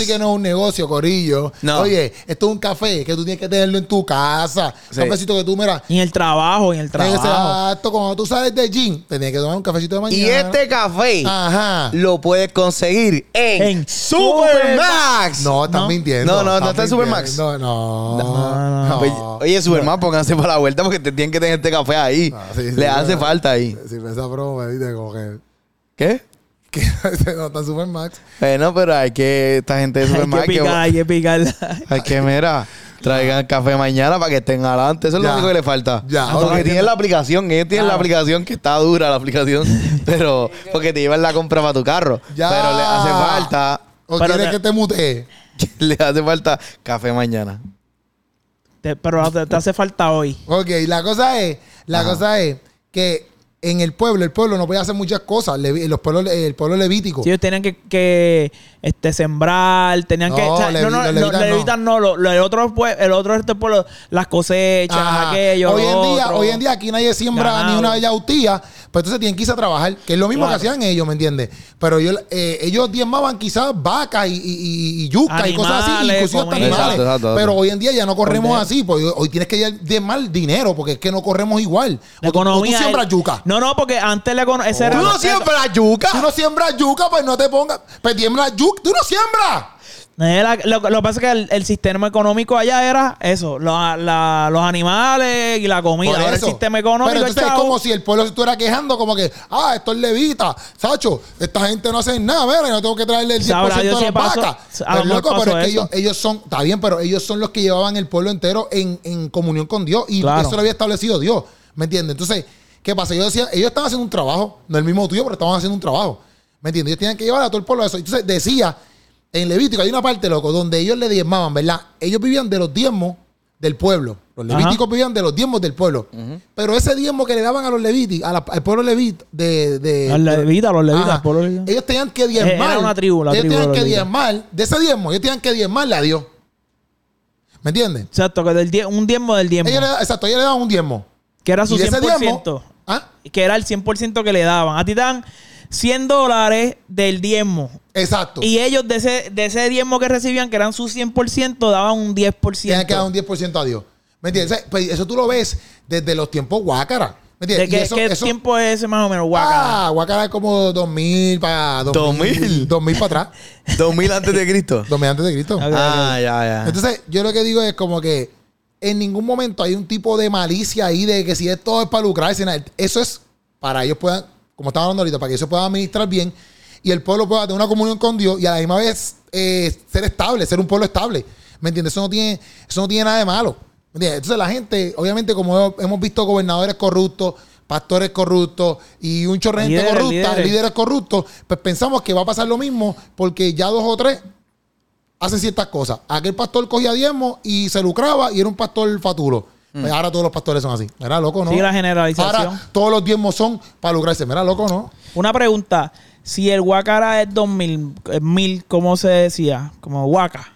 sí que no es un negocio, Corillo. No. Oye, esto es un café que tú tienes que tenerlo en tu casa. Sí. Un cafecito que tú, mira, Y en el trabajo, en el trabajo. exacto, cuando tú sales del gym, te tienes que tomar un cafecito de mañana. Y este café Ajá. lo puedes conseguir en, En Supermax. No, estás No. mintiendo. No, no, no está en Supermax. No, no. No, no. Oye, oye, Supermax, pónganse para la vuelta porque te tienen que tener este café ahí. Ah, sí, sí, Le hace falta ahí. Sí, pero esa broma me dice como que, ¿Qué? que no está en Supermax. Bueno, pero hay que, esta gente de Hay Supermax, que que, picar, hay que picar. hay que, mira, traigan café mañana para que estén adelante. Eso es Ya. lo único que le falta. Ya, Porque tienen la aplicación, ellos tienen la Claro. aplicación que está dura la aplicación, pero porque te llevan la compra para tu carro. Ya. Pero le hace falta, ¿O Pero quieres te- que te mutee? le hace falta café mañana. Te- pero te, te hace falta hoy. Ok, la cosa es, la Ajá. cosa es que en el pueblo, el pueblo no podía hacer muchas cosas. Levi- los pueblos, el pueblo levítico. Ellos tenían que, que este, sembrar, tenían que. No, o sea, levi- no, no, no, levitas no. levitas no, lo- lo- el otro, el otro este pueblo, las cosechas, Ajá. aquello. hoy en día, otro. hoy en día aquí nadie siembra Ganado. ni una yautía, pues entonces tienen que irse a trabajar, que es lo mismo Claro. que hacían ellos, ¿me entiendes? Pero ellos, eh, ellos diezmaban quizás vacas y, y, y- y yucas y cosas así, inclusive hasta animales. Exacto, exacto, Pero hoy en día ya no corremos así, porque hoy tienes que diezmar dinero, porque es que no corremos igual. La O tú- o tú economía. siembras yuca. No, no, porque antes la economía. ¿Tú no siembras yuca? Si no siembras yuca, pues no te pongas. Pues siembra yuca. ¡Tú no siembras! Era- lo, lo que pasa es que el, el sistema económico allá era eso, la- los animales y la comida. Ahora el sistema económico Pero entonces es como si el pueblo se estuviera quejando, como que, ah, esto es levita, Sacho, esta gente no hace nada, mira, yo tengo que traerle el 10% Sabrá Dios de las vacas. Pero, loco, es que ellos, ellos son, está bien, pero ellos son los que llevaban el pueblo entero en, en comunión con Dios y Claro. eso lo había establecido Dios, ¿me entiendes? Entonces, ¿qué pasa? Ellos decían, ellos estaban haciendo un trabajo, no el mismo tuyo, pero estaban haciendo un trabajo, ¿me entiendes? Ellos tenían que llevar a todo el pueblo a eso. Entonces decía, en Levítico hay una parte, loco, donde ellos le diezmaban, ¿verdad? Ellos vivían de los diezmos del pueblo. Los Ajá. levíticos vivían de los diezmos del pueblo. Pero ese diezmo que le daban a los levíticos, a la- al pueblo levita, de, de, Los levitas, los levitas, levita. ellos tenían que diezmar. Era una tribu, la ellos tribu tenían los que levitas. diezmar. De ese diezmo, ellos tenían que diezmarle a Dios. ¿Me entiendes? Exacto, que del die- un diezmo del diezmo. Ellos le, exacto, ellos le daban un diezmo. que era su y de ese 100%. diezmo. ¿ah? que era el 100% que le daban. A ti te dan 100 dólares del diezmo. Exacto. Y ellos de ese, de ese diezmo que recibían, que eran su 100%, daban un 10%. Tiene que dar un 10% a Dios. ¿Me entiendes? O sea, pues eso tú lo ves desde los tiempos guácara. ¿Me ¿De entiendes? Y qué, eso- qué eso- tiempo es ese más o menos, Guacara? Ah, guácara es como 2000 para 2000. 2000 para atrás. 2000 antes de Cristo. 2000 antes de Cristo. Ok. Ah, ya, ya. Entonces, yo lo que digo es como que en ningún momento hay un tipo de malicia ahí de que si esto es para lucrarse, eso es para ellos puedan, como estaba hablando ahorita, para que ellos puedan administrar bien y el pueblo pueda tener una comunión con Dios y a la misma vez eh, ser estable, ser un pueblo estable. ¿Me entiendes? Eso no tiene, eso no tiene nada de malo. ¿Me entiendes? Entonces la gente, obviamente, como hemos visto gobernadores corruptos, pastores corruptos y un gente Líderes, corrupta, líderes. líderes corruptos, pues pensamos que va a pasar lo mismo porque ya dos o tres hacen ciertas cosas. Aquel pastor cogía diezmo y se lucraba y era un pastor faturo. Pues ahora todos los pastores son así. Mira, loco, ¿no? Sí, la generalización. Ahora todos los diezmos son para lucrarse. Mira, loco, ¿no? Una pregunta. Si el Guacara es 2000, eh, mil, ¿cómo se decía? Como Guaca.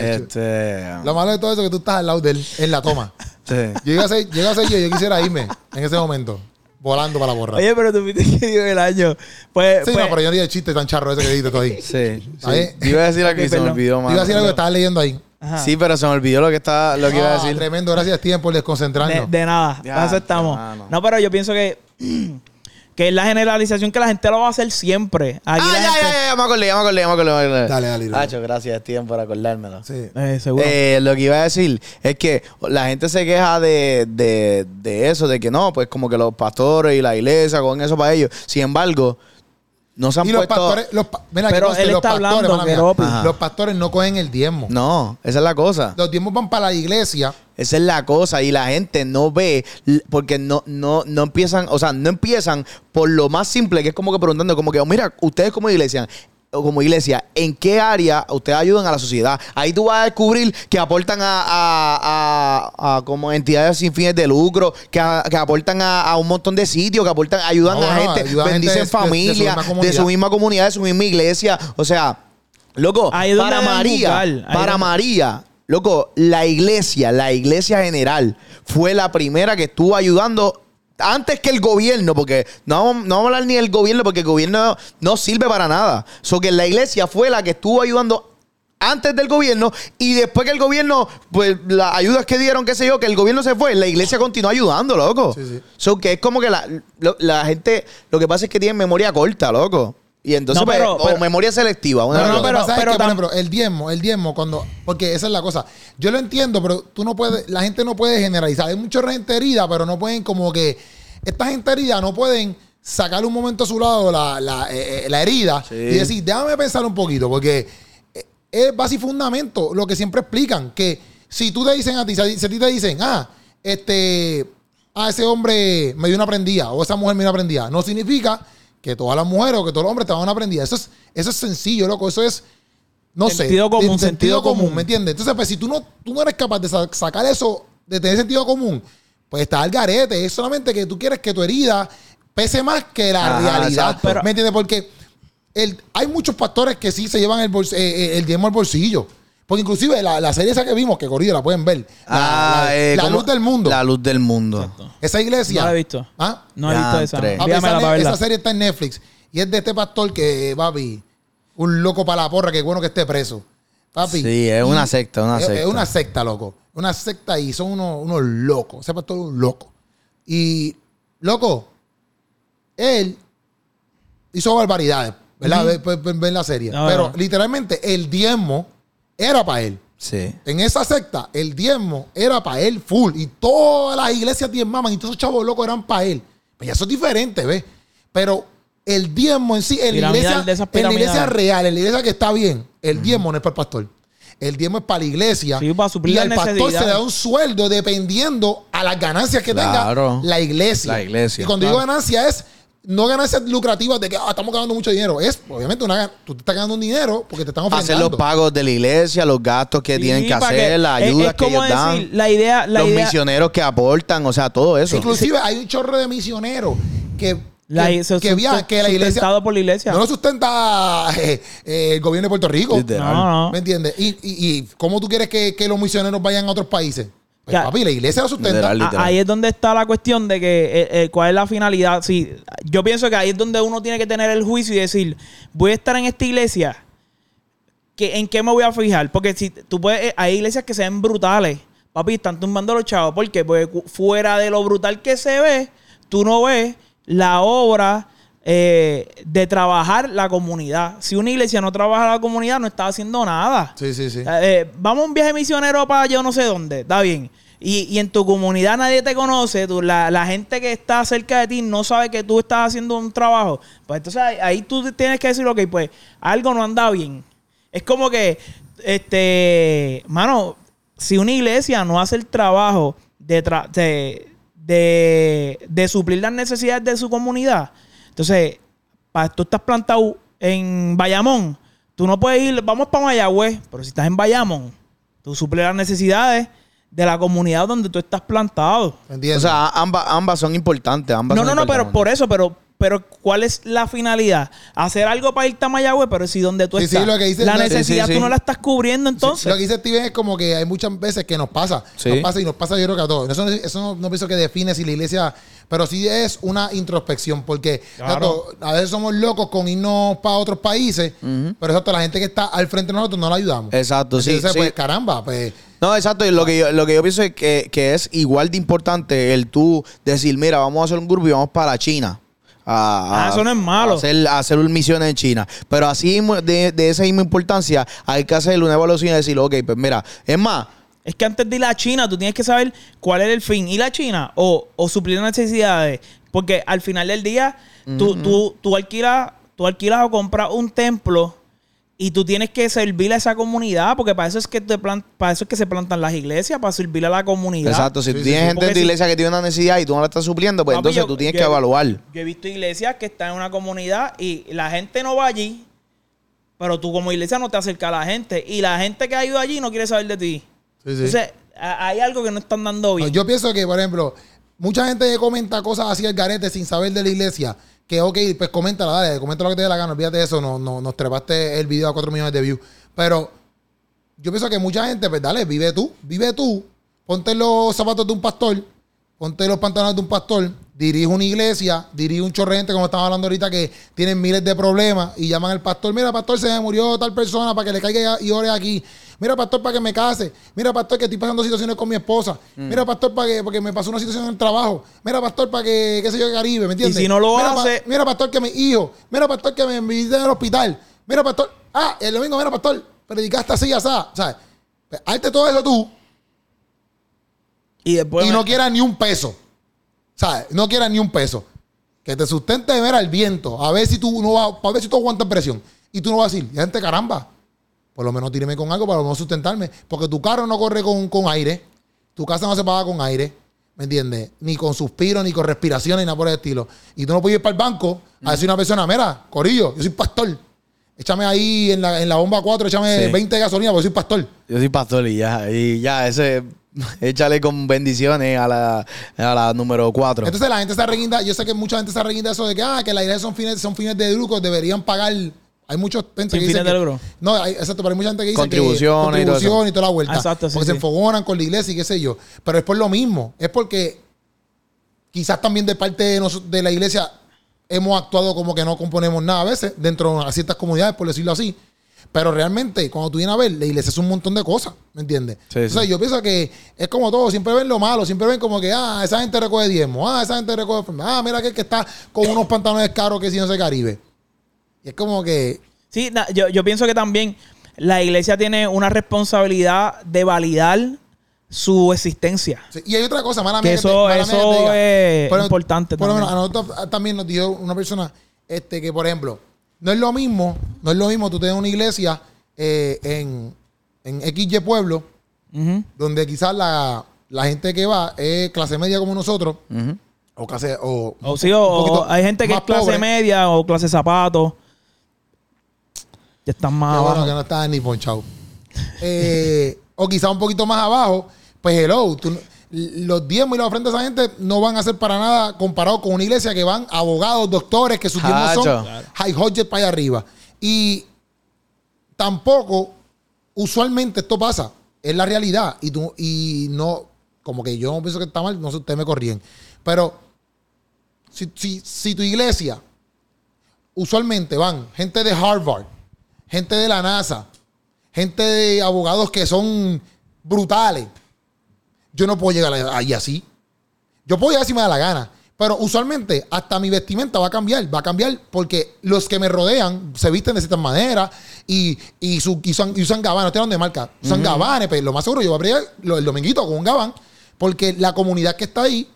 Este. Lo malo de todo eso es que tú estás al lado de él en la toma. sí. Yo iba a ser, yo, iba a ser yo, yo quisiera irme en ese momento, volando para la borra. Oye, pero tú viste que dio el año. Pues, sí, pues- no, pero yo no di el chiste tan charro ese que dijiste tú ahí. Sí. sí. Yo iba a decir algo y se me olvidó, mano. iba a decir algo que estabas leyendo ahí. Ajá. Sí, pero se me olvidó lo que, estaba, lo que iba a Ah, decir. Tremendo, gracias Steven por de, desconcentrarnos. de nada. Ya, para eso estamos. mano. No, pero yo pienso que, que es la generalización que la gente lo va a hacer siempre. Aquí Ah, la ya, gente- ya, ya, ya, me acordé, ya me acordé, ya me acordé. ya me acordé. Dale, dale, dale. Hacho, gracias, Steven, por acordármelo. Sí. Eh, seguro. Eh, lo que iba a decir es que la gente se queja de, de, de eso, de que no, pues como que los pastores y la iglesia con eso para ellos. Sin embargo, no se han Y los puesto... pastores, los, pa- mira, que Pero él los está pastores, hablando, mía, los pastores no cogen el diezmo. No, esa es la cosa. Los diezmos van para la iglesia. Esa es la cosa y la gente no ve porque no, no, no empiezan, o sea, no empiezan por lo más simple que es como que preguntando, como que, oh, mira, ustedes como iglesia, o como iglesia, ¿en qué área ustedes ayudan a la sociedad? Ahí tú vas a descubrir que aportan a, a- a- a como entidades sin fines de lucro, que, a- que aportan a, a un montón de sitios, que aportan, ayudan No, a bueno, gente, bendicen de- de- de su familia, misma de, comunidad. su misma comunidad, de su misma iglesia. O sea, loco, Ahí para María, para donde- María, loco, la iglesia, la iglesia general, fue la primera que estuvo ayudando antes que el gobierno, porque no, vamos- no vamos a hablar ni del gobierno, porque el gobierno no sirve para nada. So que la iglesia fue la que estuvo ayudando antes del gobierno y después que el gobierno, pues las ayudas que dieron, qué sé yo, que el gobierno se fue, la iglesia continuó ayudando, loco. Sí, sí. So que es como que la, lo- la gente, lo que pasa es que tienen memoria corta, loco. Y entonces, No, pues, pero- o pero- memoria selectiva. una No, de no, pero- es pero que, por tam- ejemplo, el diezmo, el diezmo, cuando. Porque esa es la cosa. Yo lo entiendo, pero tú no puedes. La gente no puede generalizar. Hay mucha gente herida, pero no pueden, como que. Esta gente herida no pueden sacar un momento a su lado la, la, eh, eh, la herida Sí. y decir, déjame pensar un poquito, porque eh, es base y fundamento lo que siempre explican. Que si tú te dicen a ti, si a ti si a ti te dicen, ah, este. Ah, ese hombre me dio una prendida o esa mujer me dio una prendida. No significa que todas las mujeres o que todos los hombres te van a una prendida. Eso es, eso es sencillo, loco. Eso es, no Sentido sé. común, de- sentido común. ¿me entiendes? Entonces, pues si tú no, tú no eres capaz de sa- sacar eso, de tener sentido común, pues está al garete. Es solamente que tú quieres que tu herida pese más que la Ajá, realidad. Pero- ¿Me entiendes? Porque el- hay muchos pastores que sí se llevan el, eh, eh, el diezmo al bolsillo. Porque inclusive la, la serie esa que vimos, que corrido la pueden ver. La, Ah, la- eh, luz del mundo. La luz del mundo. Exacto. Esa iglesia. No la he visto. ¿Ah? No he visto esa. esa, para verla. esa serie está en Netflix. Y es de este pastor que, papi, un loco para la porra, que es bueno que esté preso. Papi. Sí, es una secta, una es, secta. Es una secta, loco. Una secta y son unos, unos locos. Ese pastor es un loco. Y, loco, él hizo barbaridades, ¿verdad? Ve- ve- ve- ve en la serie. No, Pero no. literalmente el diezmo era para él. Sí. En esa secta, el diezmo era para él full. Y todas las iglesias diezmaban y todos esos chavos locos eran para él. Pues ya eso es diferente, ¿ves? Pero el diezmo en sí, en la iglesia, en la real, en la iglesia que está bien, el diezmo no es para el pastor. El diezmo es para la iglesia. Sí, para suplir y al pastor se le da un sueldo dependiendo a las ganancias que Claro. tenga la iglesia. La iglesia, Y cuando claro. digo ganancia es no ganancias lucrativas de que ah, estamos ganando mucho dinero. Es, obviamente, una, tú te estás ganando un dinero porque te están Hacer ofreciendo. los pagos de la iglesia, los gastos que Sí, tienen que hacer, las es- ayudas es que ellos dan, la idea, la los idea, misioneros que aportan, o sea, todo eso. Inclusive hay un chorro de misioneros que, la, que, se- que viajan, que la iglesia sustentado por la iglesia. no lo sustenta eh, eh, el gobierno de Puerto Rico. Literal. No, no. ¿Me entiendes? Y, y, y cómo tú quieres que, que los misioneros vayan a otros países? Pues, papi, la iglesia lo sustenta. Literal. A- literal. Ahí es donde está la cuestión de que eh, eh, cuál es la finalidad. Sí, yo pienso que ahí es donde uno tiene que tener el juicio y decir, voy a estar en esta iglesia, ¿qué- ¿en qué me voy a fijar? Porque si tú puedes, eh, hay iglesias que se ven brutales, papi, están tumbando los chavos. ¿Por qué? Porque fuera de lo brutal que se ve, tú no ves la obra eh, de trabajar la comunidad. Si una iglesia no trabaja la comunidad, no está haciendo nada. Sí, sí, sí. Eh, vamos a un viaje misionero para yo no sé dónde, está bien. Y, y en tu comunidad nadie te conoce, tú, la, la gente que está cerca de ti no sabe que tú estás haciendo un trabajo. Pues entonces ahí, ahí tú tienes que decir, ok, pues algo no anda bien. Es como que, este, mano, si una iglesia no hace el trabajo de, tra- de, de, de suplir las necesidades de su comunidad, entonces, tú estás plantado en Bayamón, tú no puedes ir, vamos para Mayagüez, pero si estás en Bayamón, tú suples las necesidades de la comunidad donde tú estás plantado. ¿Me O entiendes? sea, ambas, ambas son importantes. Ambas No, son no, no, pero por eso, pero, pero ¿cuál es la finalidad? Hacer algo para irte a Mayagüez, pero si donde tú Sí, sí, estás, lo que dice- la Sí, sí, necesidad sí. tú no la estás cubriendo entonces. Lo que dice Steven es como que hay muchas veces que nos pasa. Sí. Nos pasa y nos pasa yo creo que a todos. Eso, no- eso no, no pienso que define si la iglesia... Pero sí es una introspección. Porque Claro. exacto, a veces somos locos con irnos para otros países. Pero exacto, la gente que está al frente de nosotros no la ayudamos. Exacto, sí, Entonces, sí. pues caramba, pues... No, exacto. Y lo que yo, lo que yo pienso es que, que es igual de importante el tú decir, mira, vamos a hacer un grupo y vamos para China. A, Ah, eso no es malo. A hacer, a hacer misiones en China. Pero así de, de esa misma importancia, hay que hacer una evaluación y decir, ok, pues mira, es más, Es que antes de ir a China, tú tienes que saber cuál es el fin. ¿Ir a China o, o suplir necesidades? Porque al final del día, tú, tú, tú, alquilas, tú alquilas o compras un templo y tú tienes que servir a esa comunidad. Porque para eso es que, te plan- para eso es que se plantan las iglesias, para servir a la comunidad. exacto, si Sí, tú tienes sí. gente en tu si- iglesia que tiene una necesidad y tú no la estás supliendo, pues Papi, entonces yo- tú tienes yo que he- evaluar. Yo he visto iglesias que están en una comunidad y la gente no va allí, pero tú como iglesia no te acercas a la gente. Y la gente que ha ido allí no quiere saber de ti. Sí, sí. Entonces, hay algo que no están dando bien. No, yo pienso que, por ejemplo, mucha gente comenta cosas así al garete sin saber de la iglesia. Que, ok, pues coméntala, dale, comenta lo que te dé la gana, olvídate de eso, no, no, nos trepaste el video a 4 millones de views. Pero yo pienso que mucha gente, pues dale, vive tú, vive tú, ponte los zapatos de un pastor, ponte los pantalones de un pastor, dirige una iglesia, dirige un chorre de gente, como estamos hablando ahorita, que tienen miles de problemas y llaman al pastor, mira, pastor, se me murió tal persona para que le caiga y ore aquí. Mira, pastor, para que me case. Mira, pastor, que estoy pasando situaciones con mi esposa. Mira, pastor, para que porque me pasó una situación en el trabajo. Mira, pastor, para que, qué sé yo, Caribe, ¿me entiendes? Y si no lo mira, hace- mira, pastor, que mi hijo. Mira, pastor, que me visiten al hospital. Mira, pastor, ah, el domingo, mira, pastor, predicaste así, así, ¿sabes? Pues, Hazte todo eso tú y después y me- no quieras ni un peso. ¿Sabes? No quieras ni un peso. Que te sustente de ver al viento. A ver si tú no vas, a ver si tú aguantas presión. Y tú no vas a decir, ya gente caramba. Por lo menos tíreme con algo para no sustentarme. Porque tu carro no corre con, con aire. Tu casa no se paga con aire. ¿Me entiendes? Ni con suspiros, ni con respiración, ni nada por el estilo. Y tú no puedes ir para el banco a decir a una persona, mira, Corillo, yo soy pastor. Échame ahí en la, en la bomba 4, échame Sí. 20 de gasolina porque soy pastor. Yo soy pastor y ya, y ya, ese, échale con bendiciones a la, a la número 4. Entonces la gente se reguinda, yo sé que mucha gente se reguinda eso de que, ah, que la iglesia son fines, son fines de lucro, deberían pagar. Hay muchos gente Sin que dicen que-. No, hay- exacto, pero hay mucha gente que dice Contribuciones que y todo eso. y toda la vuelta. Exacto, sí, porque sí. se enfogonan con la iglesia y qué sé yo. Pero es por lo mismo. Es porque quizás también de parte de, nos- de la iglesia hemos actuado como que no componemos nada a veces dentro de ciertas comunidades, por decirlo así. Pero realmente, cuando tú vienes a ver, la iglesia es un montón de cosas, ¿me entiendes? Sí, Entonces, sí. yo pienso que es como todo, siempre ven lo malo, siempre ven como que, ah, esa gente recoge diezmo, ah, esa gente recoge, ah, mira aquel que está con unos pantalones caros que si no se caribe. Y es como que, Sí, na- yo, yo pienso que también la iglesia tiene una responsabilidad de validar su existencia. Sí, Y hay otra cosa, mala Que mía eso- te- mala mía eso que te es Pero- importante Por lo también. menos a nosotros también nos dijo una persona este, que, por ejemplo, no es lo mismo, no es lo mismo tú tener una iglesia eh, en, en XY pueblo, donde quizás la, la gente que va es clase media como nosotros, o clase, o, O sí, o- hay gente que es clase pobre. media o clase zapatos. Ya están más Qué bueno abajo. que no está ni ponchado. Eh, o quizá un poquito más abajo, pues hello, tú los diezmos y las ofrendas de esa gente no van a ser para nada comparado con una iglesia que van abogados, doctores, que sus diezmos son high hodget para allá arriba. Y tampoco, usualmente esto pasa, es la realidad. Y, tú, y no, como que yo no pienso que está mal, no sé, ustedes me corrían. Pero si, si, si tu iglesia, usualmente van gente de Harvard, gente de la NASA, gente de abogados que son brutales, yo no puedo llegar ahí así. Yo puedo llegar si me da la gana. Pero usualmente hasta mi vestimenta va a cambiar. Va a cambiar porque los que me rodean se visten de cierta manera y, y, su- y usan, y usan gabanes. No de marca. Usan gabanes. Pero lo más seguro yo voy a abrir el dominguito con un gabán porque la comunidad que está ahí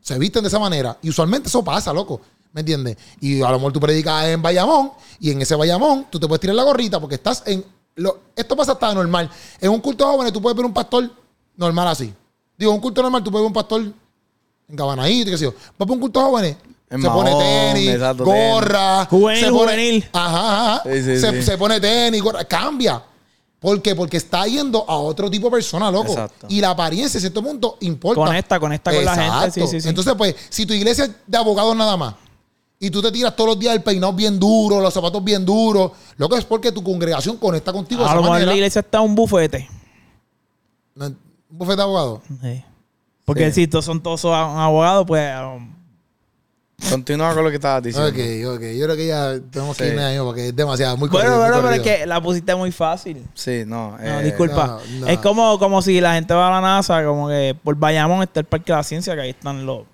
se visten de esa manera. Y usualmente eso pasa, loco. ¿Me entiendes? Y a lo mejor tú predicas en Bayamón y en ese Bayamón tú te puedes tirar la gorrita porque estás en... Lo, esto pasa hasta normal. En un culto de jóvenes tú puedes ver un pastor normal así. Digo, en un culto normal tú puedes ver un pastor engabanadito y qué sé yo. Va para un culto de jóvenes. En se pone tenis, exacto, gorra. Juvenil, se pone, juvenil. Ajá, ajá. Sí, sí, se, sí. se pone tenis, gorra. Cambia. ¿Por qué? Porque está yendo a otro tipo de persona, loco. Exacto. Y la apariencia, en cierto punto, importa. Conecta, conecta con la gente, Exacto. sí, sí, sí. Entonces, pues, si tu iglesia es de abogados nada más y tú te tiras todos los días el peinado bien duro, los zapatos bien duros, lo que es porque tu congregación conecta contigo de A esa lo mejor manera. la iglesia está un bufete. Un bufete de abogados. Sí. Porque Sí. si todos son todos abogados, pues um, Continúa con lo que estabas diciendo. Ok, ok. Yo creo que ya tenemos que Sí. irnos ahí porque es demasiado, muy Bueno, corrido, bueno, pero es que la pusiste muy fácil. Sí, no. No, eh, disculpa. no, no. Es como, como si la gente va a la NASA, como que por Bayamón está el Parque de la Ciencia, que ahí están los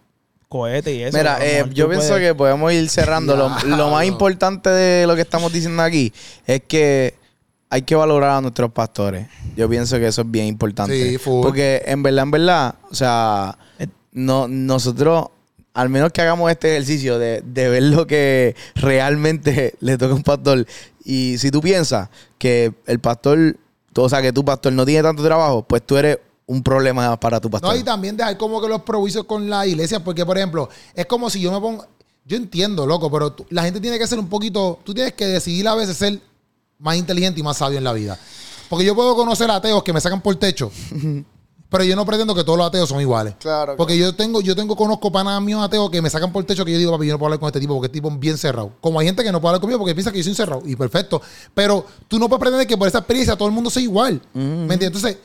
cohetes y eso. Mira, eh, yo pienso puedes- que podemos ir cerrando. Lo, más importante de lo que estamos diciendo aquí es que hay que valorar a nuestros pastores. Yo pienso que eso es bien importante. Sí, full. Porque en verdad, en verdad, o sea, no, nosotros, al menos que hagamos este ejercicio de, de ver lo que realmente le toca a un pastor. Y si tú piensas que el pastor, o sea, que tu pastor no tiene tanto trabajo, pues tú eres un problema para tu pastor. No, y también dejar como que los provisos con la iglesia, porque, por ejemplo, es como si yo me pongo. Yo entiendo, loco, pero tú- la gente tiene que ser un poquito. Tú tienes que decidir a veces ser más inteligente y más sabio en la vida. Porque yo puedo conocer ateos que me sacan por techo, pero yo no pretendo que todos los ateos son iguales. Claro, Porque yo tengo, yo tengo, conozco panas míos ateos que me sacan por techo que yo digo, papi, yo no puedo hablar con este tipo porque este tipo es bien cerrado. Como hay gente que no puede hablar conmigo porque piensa que yo soy cerrado. Y perfecto. Pero tú no puedes pretender que por esa experiencia todo el mundo sea igual. ¿Me entiendes? Entonces,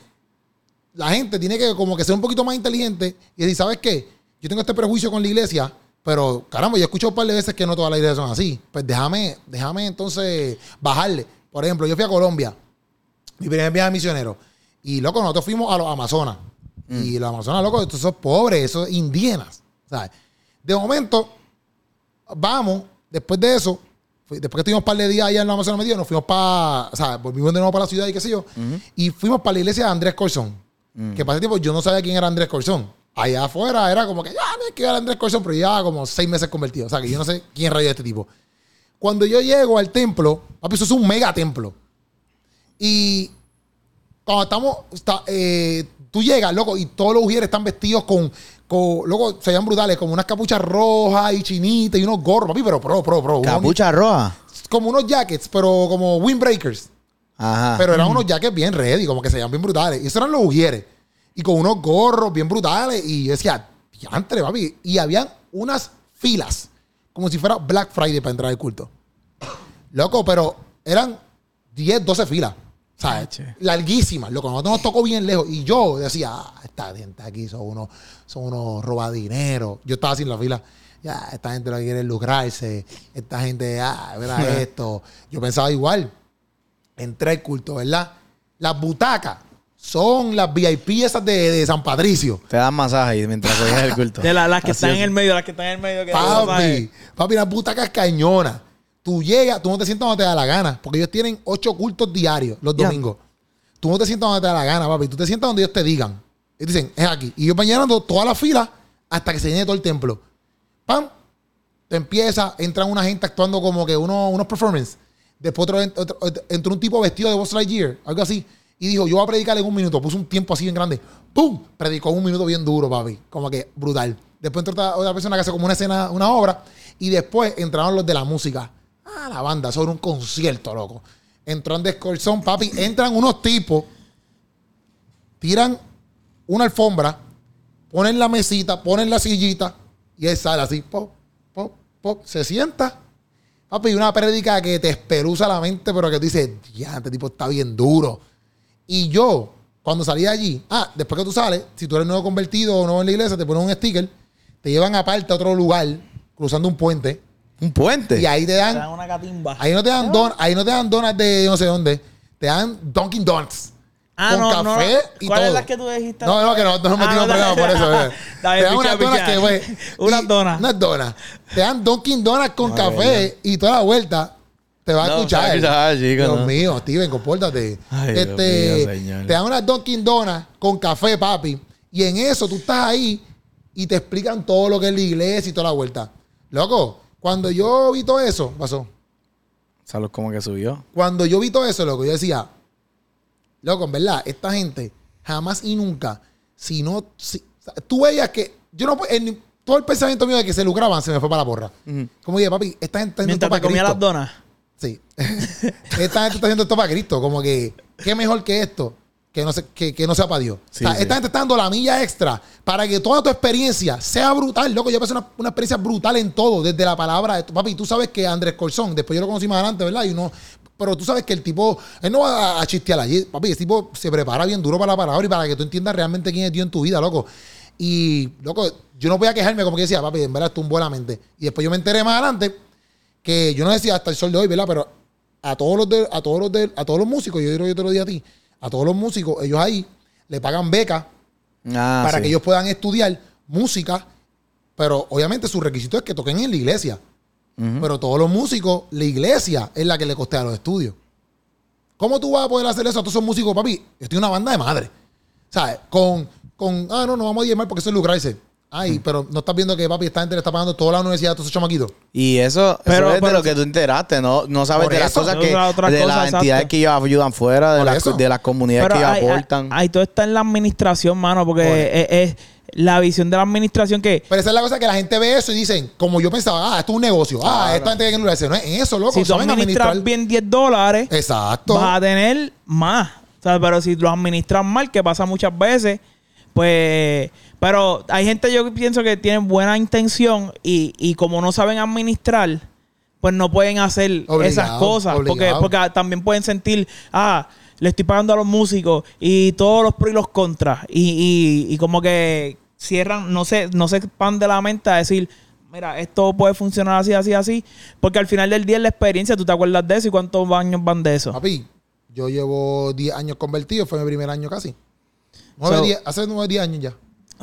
la gente tiene que como que ser un poquito más inteligente y decir, ¿sabes qué? Yo tengo este prejuicio con la iglesia, pero caramba, yo he escuchado un par de veces que no todas las iglesias son así. Pues déjame, déjame entonces bajarle. Por ejemplo, yo fui a Colombia, mi primer viaje misionero, y loco, nosotros fuimos a los Amazonas. Y los Amazonas, loco, estos son pobres, esos indígenas. ¿sabes? De momento, vamos, después de eso, después que estuvimos un par de días allá en los Amazonas metidos, nos fuimos para, o sea, volvimos de nuevo para la ciudad y qué sé yo, y fuimos para la iglesia de Andrés Corzón. Que para ese tiempo yo no sabía quién era Andrés Corzón. Allá afuera era como que, ya, no es que era Andrés Corzón, pero ya como seis meses convertido. O sea, que yo no sé quién rayo es este tipo. Cuando yo llego al templo, papi, eso es un mega templo. Y cuando estamos, está, eh, tú llegas, loco, y todos los ujieres están vestidos con, con, loco, se veían brutales, como unas capuchas rojas y chinitas y unos gorros, papi, pero pro, pro, pro. unos- Capucha roja. como unos jackets, pero como windbreakers. Ajá. Pero eran unos jackets bien ready, como que se veían bien brutales. Y esos eran los ujieres. Y con unos gorros bien brutales. Y yo decía, diantre, papi. Y habían unas filas, como si fuera Black Friday para entrar al culto. Loco, pero eran 10, 12 filas. Che. larguísimas. Loco, nosotros nos tocó bien lejos. Y yo decía, ah, esta gente aquí son unos, son unos robadineros. Yo estaba así en la fila. Ya, esta gente lo que quiere es lucrarse. Esta gente, ah, verá esto. Yo pensaba igual. Entré al culto, ¿verdad? Las butacas son las VIP esas de, de San Patricio. Te dan masaje mientras te el culto. De la- las que Así están es. en el medio, las que están en el medio. Que. Papi, papi, las butacas cañonas. Tú llegas, tú no te sientas donde te da la gana, porque ellos tienen ocho cultos diarios los Ya. domingos. Tú no te sientas donde te da la gana, papi. Tú te sientas donde ellos te digan. Y dicen, es aquí. Y ellos van llenando toda la fila hasta que se llene todo el templo. ¡Pam! Te empieza, entran una gente actuando como que uno, unos performance. Después otro, entró un tipo vestido de Buzz Lightyear, algo así. Y dijo, yo voy a predicar en un minuto. Puso un tiempo así bien grande. ¡Pum! Predicó en un minuto bien duro, papi. Como que brutal. Después entró otra, otra persona que hace como una escena, una obra. Y después entraron los de la música. Ah, la banda, sobre un concierto, loco. Entró Andrés Corzón, papi. Entran unos tipos, tiran una alfombra, ponen la mesita, ponen la sillita y él sale así, pop, pop, pop, se sienta. Papi, una prédica que te esperuza la mente, pero que tú dices, ya, este tipo está bien duro. Y yo, Cuando salí de allí, ah, después que tú sales, si tú eres nuevo convertido o nuevo en la iglesia, te ponen un sticker, te llevan aparte a otro lugar, cruzando un puente, Un puente. y ahí te Te dan dan, una catimba. ahí no te dan don, ahí no te dan donas de no sé dónde, te dan Dunkin' Donuts. Ah, con no, no, café no. y ¿Cuál todo. es la que tú dijiste? No, no, que no, no nos Ah, metimos problema por eso. eh. Está te dan unas donas que, güey. Unas donas. Unas donas. Te dan Dunkin' Donuts con café y toda la vuelta te va a No, escuchar. se va a escuchar, chico, Dios no. mío, Steven, compórtate. Ay, Dios este, mío, te dan unas Dunkin' Donuts con café, papi. Y en eso tú estás ahí y te explican todo lo que es la iglesia y toda la vuelta. Loco, cuando yo vi todo eso, pasó. Salud como que subió. Cuando yo vi todo eso, loco, yo decía, loco, en verdad, esta gente jamás y nunca, si no, si- tú veías que, yo no, en, todo el pensamiento mío de que se lucraban se me fue para la porra. Como dije, papi, esta gente está haciendo esto para comía Cristo. las donas. Sí. esta gente está haciendo esto para Cristo. Como que, ¿qué mejor que esto? Que no, se- que, que no sea para Dios. Sí, o sea, sí. esta gente está dando la milla extra para que toda tu experiencia sea brutal. Loco, yo pasé una, una experiencia brutal en todo, desde la palabra. Papi, tú sabes que Andrés Corzón, después yo lo conocí más adelante, ¿verdad? Y uno, pero tú sabes que el tipo, él no va a, a chistear allí. Papi, el tipo se prepara bien duro para la palabra y para que tú entiendas realmente quién es Dios en tu vida, loco. Y, loco, yo no voy a quejarme como que decía, papi, en verdad estuvo la mente. Y después yo me enteré más adelante que yo no decía hasta el sol de hoy, ¿verdad? Pero a todos los de, a todos los de, a todos los músicos, yo yo te lo di a ti, a todos los músicos, ellos ahí le pagan becas Ah, para sí. que ellos puedan estudiar música, pero obviamente su requisito es que toquen en la iglesia. Pero todos los músicos, la iglesia es la que le costea los estudios. ¿Cómo tú vas a poder hacer eso todos esos músicos, papi? Yo estoy en una banda de madre. ¿Sabes? Con, con, ah, no, no vamos a diezmar porque eso es lucrarse. Ay, pero no estás viendo que, papi, esta gente le está pagando toda la universidad a todos esos chamaquitos. Y eso, Pero- eso es pero- de lo que tú enteraste, ¿no? No sabes de las eso. cosas que... otra de cosa, las entidades que ellos ayudan fuera, de las, de las comunidades Pero que ellos aportan. ahí todo está en la administración, mano, porque Por- es, es la visión de la administración que Pero esa es la cosa que la gente ve eso y dicen, como yo pensaba, ah, esto es un negocio. Ah, Claro. esta gente tiene que lucrarse. No es en eso, loco. si tú saben administras administrar. bien 10 dólares, Exacto. vas a tener más. O sea, pero si lo administras mal, que pasa muchas veces, pues... Pero hay gente, yo pienso que tienen buena intención y, y como no saben administrar, pues no pueden hacer Obligado, esas cosas. Porque, porque también pueden sentir, ah, le estoy pagando a los músicos y todos los pros y los contras. Y, y, y como que cierran, no se, no se expande la mente a decir, mira, esto puede funcionar así, así, así. Porque al final del día es la experiencia, tú te acuerdas de eso y cuántos años van de eso. Papi, yo llevo 10 años convertido, fue mi primer año casi. Nueve, So- diez- hace 9, 10 años ya.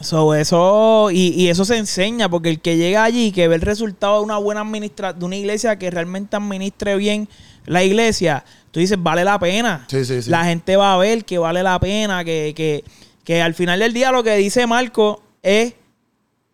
So, eso, y, y eso se enseña, porque el que llega allí, que ve el resultado de una buena administración, de una iglesia que realmente administre bien la iglesia, tú dices, vale la pena. Sí, sí, sí. La gente va a ver que vale la pena, que, que, que al final del día lo que dice Marco es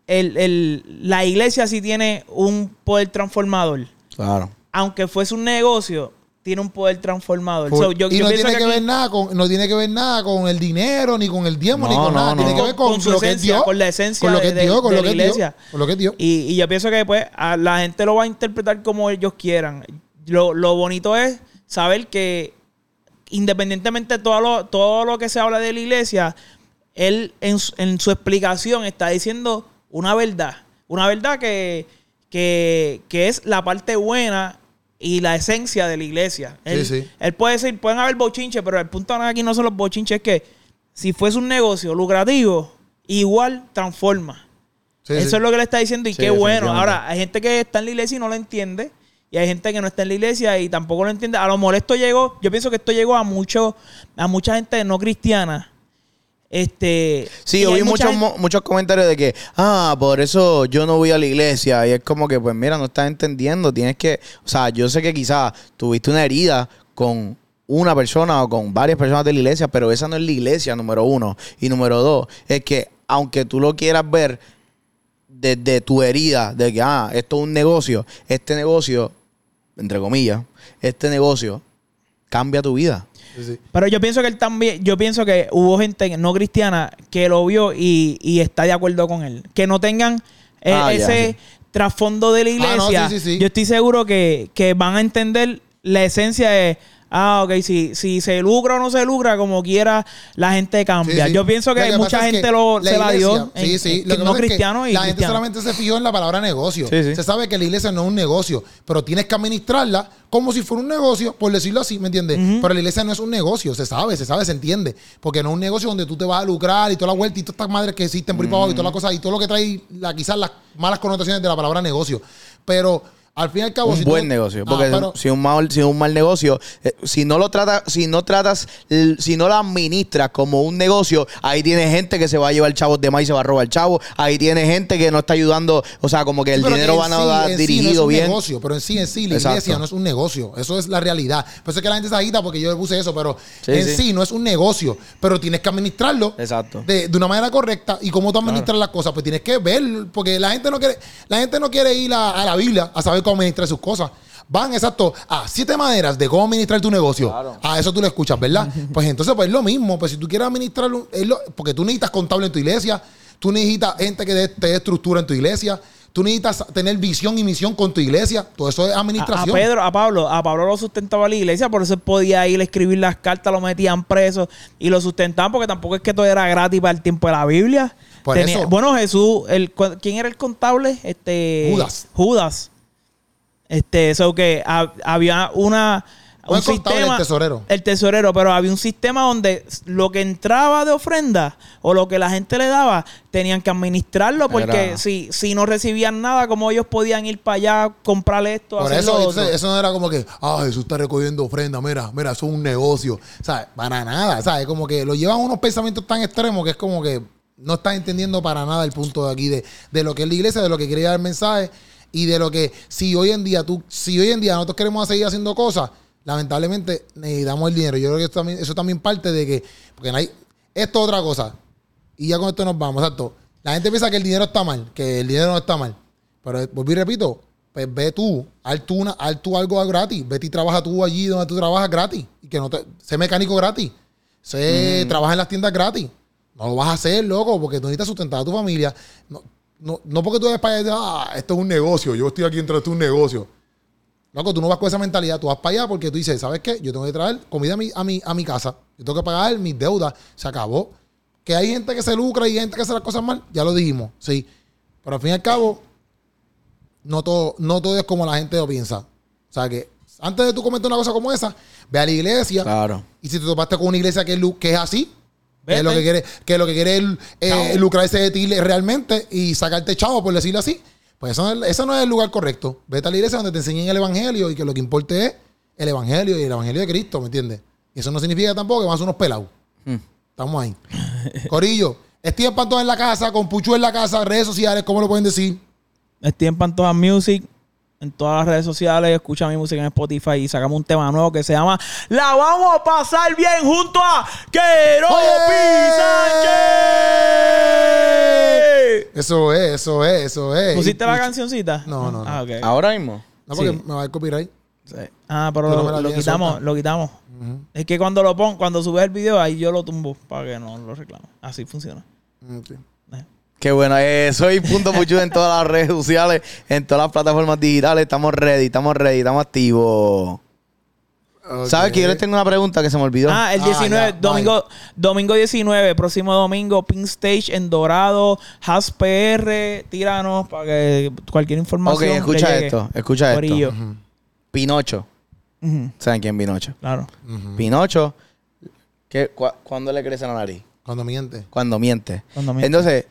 el, el- la iglesia sí tiene un poder transformador. Claro. Aunque fuese un negocio, tiene un poder transformador. Por- So, yo- y yo no tiene que, aquí- ver nada con, no tiene que ver nada con el dinero, ni con el diezmo, ni con no, nada. no. Tiene que ver con, Con su lo que es esencia, Dios. con la esencia con lo que de- es Dios, de- con de lo la que es Dios. iglesia. Con lo que es Dios. Y, y yo pienso que pues a la gente lo va a interpretar como ellos quieran. Lo, lo bonito es saber que independientemente de todo lo, todo lo que se habla de la iglesia, él en, su- en su explicación está diciendo una verdad. Una verdad que, que, que es la parte buena y la esencia de la iglesia. Él, Sí, sí. él puede decir, pueden haber bochinches, pero el punto aquí no son los bochinches, es que si fuese un negocio lucrativo, igual transforma. Sí, Eso sí. es lo que le está diciendo y Sí, qué bueno. Ahora, hay gente que está en la iglesia y no lo entiende. Y hay gente que no está en la iglesia y tampoco lo entiende. A lo mejor esto llegó, yo pienso que esto llegó a mucho, a mucha gente no cristiana. Este. Sí, yo vi muchos, gente- muchos comentarios de que, ah, por eso yo no voy a la iglesia. Y es como que, pues mira, no estás entendiendo. Tienes que, o sea, yo sé que quizás tuviste una herida con una persona o con varias personas de la iglesia, pero esa no es la iglesia, número uno. Y número dos, es que aunque tú lo quieras ver desde tu herida, de que, ah, esto es un negocio, este negocio, entre comillas, este negocio cambia tu vida. Sí. Pero yo pienso que él también, yo pienso que hubo gente no cristiana que lo vio y, y está de acuerdo con él. Que no tengan eh, Ah, ya, ese sí. trasfondo de la Ah, no, iglesia. sí, sí, sí. Yo estoy seguro que, que van a entender la esencia de, ah, ok, si, si se lucra o no se lucra, como quiera, la gente cambia. Sí, sí. Yo pienso que, mucha es gente que lo, se la dio. Sí, en- sí. en- Lo que no pasa es cristiano y La gente cristiano. solamente se fijó en la palabra negocio. Se sabe que la iglesia no es un negocio, pero tienes que administrarla como si fuera un negocio, por decirlo así, ¿me entiendes? Pero la iglesia no es un negocio, se sabe, se sabe, se entiende. Porque no es un negocio donde tú te vas a lucrar y toda la vuelta y todas estas madres que existen por ahí para abajo y todas las cosas y todo lo que trae la, quizás las malas connotaciones de la palabra negocio. Pero al fin y al cabo. un si tú- buen negocio. Ah, Porque pero- si un mal, si un mal negocio, eh, si no lo tratas, si no tratas, si no lo administras como un negocio, ahí tiene gente que se va a llevar chavos de más y se va a robar chavos. Ahí tiene gente que no está ayudando, o sea, como que el Sí, dinero que va en a dar sí dirigido no es un bien. negocio, pero en sí, en sí, la Exacto. iglesia no es un negocio. Eso es la realidad. Por eso es que la gente se agita porque yo le puse eso, pero en sí. sí. no es un negocio. Pero tienes que administrarlo Exacto. de, de una manera correcta. Y cómo tú administras las cosas, pues tienes que ver, porque la gente no quiere, la gente no quiere ir a, a la Biblia a saber cómo administrar sus cosas. Van, exacto, a siete maneras de cómo administrar tu negocio. A eso tú lo escuchas, ¿verdad? pues entonces, pues es lo mismo. Pues si tú quieres administrarlo, es lo- porque tú necesitas contable en tu iglesia, tú necesitas gente que te dé estructura en tu iglesia, tú necesitas tener visión y misión con tu iglesia. Todo eso es A, a administración. Pedro, a Pablo, a Pablo lo sustentaba la iglesia, por eso él podía ir a escribir las cartas, lo metían preso y lo sustentaban porque tampoco es que todo era gratis para el tiempo de la Biblia. Por eso. Bueno, Jesús, el, ¿quién era el contable? Este Judas. Judas. Este, eso que ha- había una No el contable, el tesorero. el tesorero, pero había un sistema donde lo que entraba de ofrenda o lo que la gente le daba, tenían que administrarlo porque Era- si, si no recibían nada, como ellos podían ir para allá, comprarle esto, Por hacer eso, lo entonces, otro? eso no era como que, ah, Jesús está recogiendo ofrenda, mira, mira, eso es un negocio. ¿Sabes? Para nada, ¿sabes? Como que lo llevan a unos pensamientos tan extremos que es como que no están entendiendo para nada el punto de aquí de, de lo que es la iglesia, de lo que quiere dar el mensaje y de lo que si hoy en día tú, si hoy en día nosotros queremos seguir haciendo cosas, lamentablemente necesitamos el dinero. Yo creo que eso también, eso también parte de que, porque no hay, esto es otra cosa. Y ya con esto nos vamos, exacto. La gente piensa que el dinero está mal, que el dinero no está mal. Pero vuelvo y repito, pues ve tú, haz tú, una, haz tú algo gratis. Vete y trabaja tú allí donde tú trabajas gratis. Y que no te, sé mecánico gratis. Sé, trabaja en las tiendas gratis. No lo vas a hacer, loco, porque tú necesitas sustentar a tu familia. No, no, no porque tú eres para allá, ah, esto es un negocio, yo estoy aquí dentro de esto es un negocio. Loco, tú no vas con esa mentalidad, tú vas para allá porque tú dices, ¿sabes qué? Yo tengo que traer comida a mi, a mi, a mi casa. Yo tengo que pagar mis deudas. Se acabó. Que hay gente que se lucra y gente que hace las cosas mal, ya lo dijimos, sí. Pero al fin y al cabo, no todo, no todo es como la gente lo piensa. O sea que antes de tú cometer una cosa como esa, ve a la iglesia. Claro. Y si te topaste con una iglesia que es, que es así, que lo que quiere, que lo que quiere es eh, lucrarse de ti realmente y sacarte chavo, por decirlo así, pues eso no, es, eso no es el lugar correcto. Vete a la iglesia donde te enseñen el evangelio y que lo que importe es el evangelio y el evangelio de Cristo, ¿me entiendes? Y eso no significa tampoco que vas a ser unos pelados. Hmm. Estamos ahí. Corillo, Steven Pantón en la casa, con Puchu en la casa, redes sociales, ¿cómo lo pueden decir? Estoy en Pantoja Music, en todas las redes sociales, escucha mi música en Spotify y sacamos un tema nuevo que se llama La vamos a pasar bien junto a Keropi Sánchez. Eso es, eso es, eso es. ¿Pusiste Y la cancioncita? No, no, no. Ah. Ahora mismo. No, porque Sí. me va a copyright. Sí. Ah, pero lo, quitamos, lo quitamos. Es que cuando lo pongo, cuando subes el video, ahí yo lo tumbo para que no lo reclame. Así funciona. Ok. Qué bueno, eh, soy Punto Puchu en todas las redes sociales, en todas las plataformas digitales. Estamos ready, estamos ready, estamos activos. ¿Sabes que yo les tengo una pregunta que se me olvidó? Ah, el Ah, 19, ya, domingo, domingo 19, próximo domingo, Pink Stage en Dorado, Has PR, tíranos para que cualquier ok, información. le escucha llegue. esto, escucha Corillo. esto. Pinocho. ¿Saben quién es Pinocho? Claro. Pinocho, ¿qué, cua- ¿cuándo le crece la nariz? Cuando miente. Cuando miente. Cuando miente. Entonces,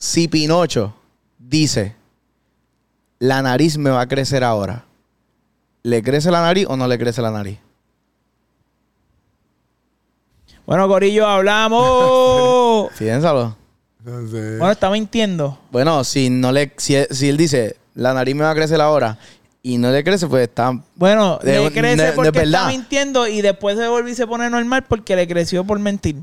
si Pinocho dice, la nariz me va a crecer ahora, ¿le crece la nariz o no le crece la nariz? Bueno, Corillo, hablamos. Piénsalo. bueno, está mintiendo. Bueno, si no le, si, si él dice, la nariz me va a crecer ahora y no le crece, pues está. Bueno, De- le crece porque está mintiendo y después se volvió y se pone normal porque le creció por mentir.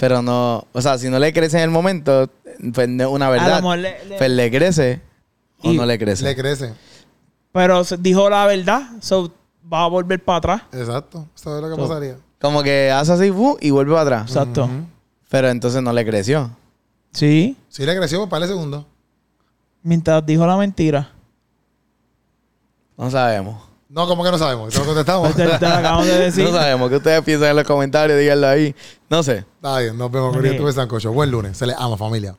Pero no, o sea, si no le crece en el momento, pues no es una verdad. Le- le- Pues le crece o Y- no le crece. Le crece. Pero se- dijo la verdad, so va a volver para atrás. Exacto. Eso es lo que So- pasaría. Como que hace así ¡fu! y vuelve para atrás. Exacto. Pero entonces no le creció. Sí, Si le creció, pues para el segundo. mientras dijo la mentira. No sabemos. No, como que no sabemos. Eso lo contestamos. Te, te lo acabamos de decir. No sabemos qué ustedes piensan en los comentarios, díganlo ahí. No sé. Está bien, nos vemos. Ok. Corillo, Estuve Sancocho. Buen lunes. Se les ama, familia.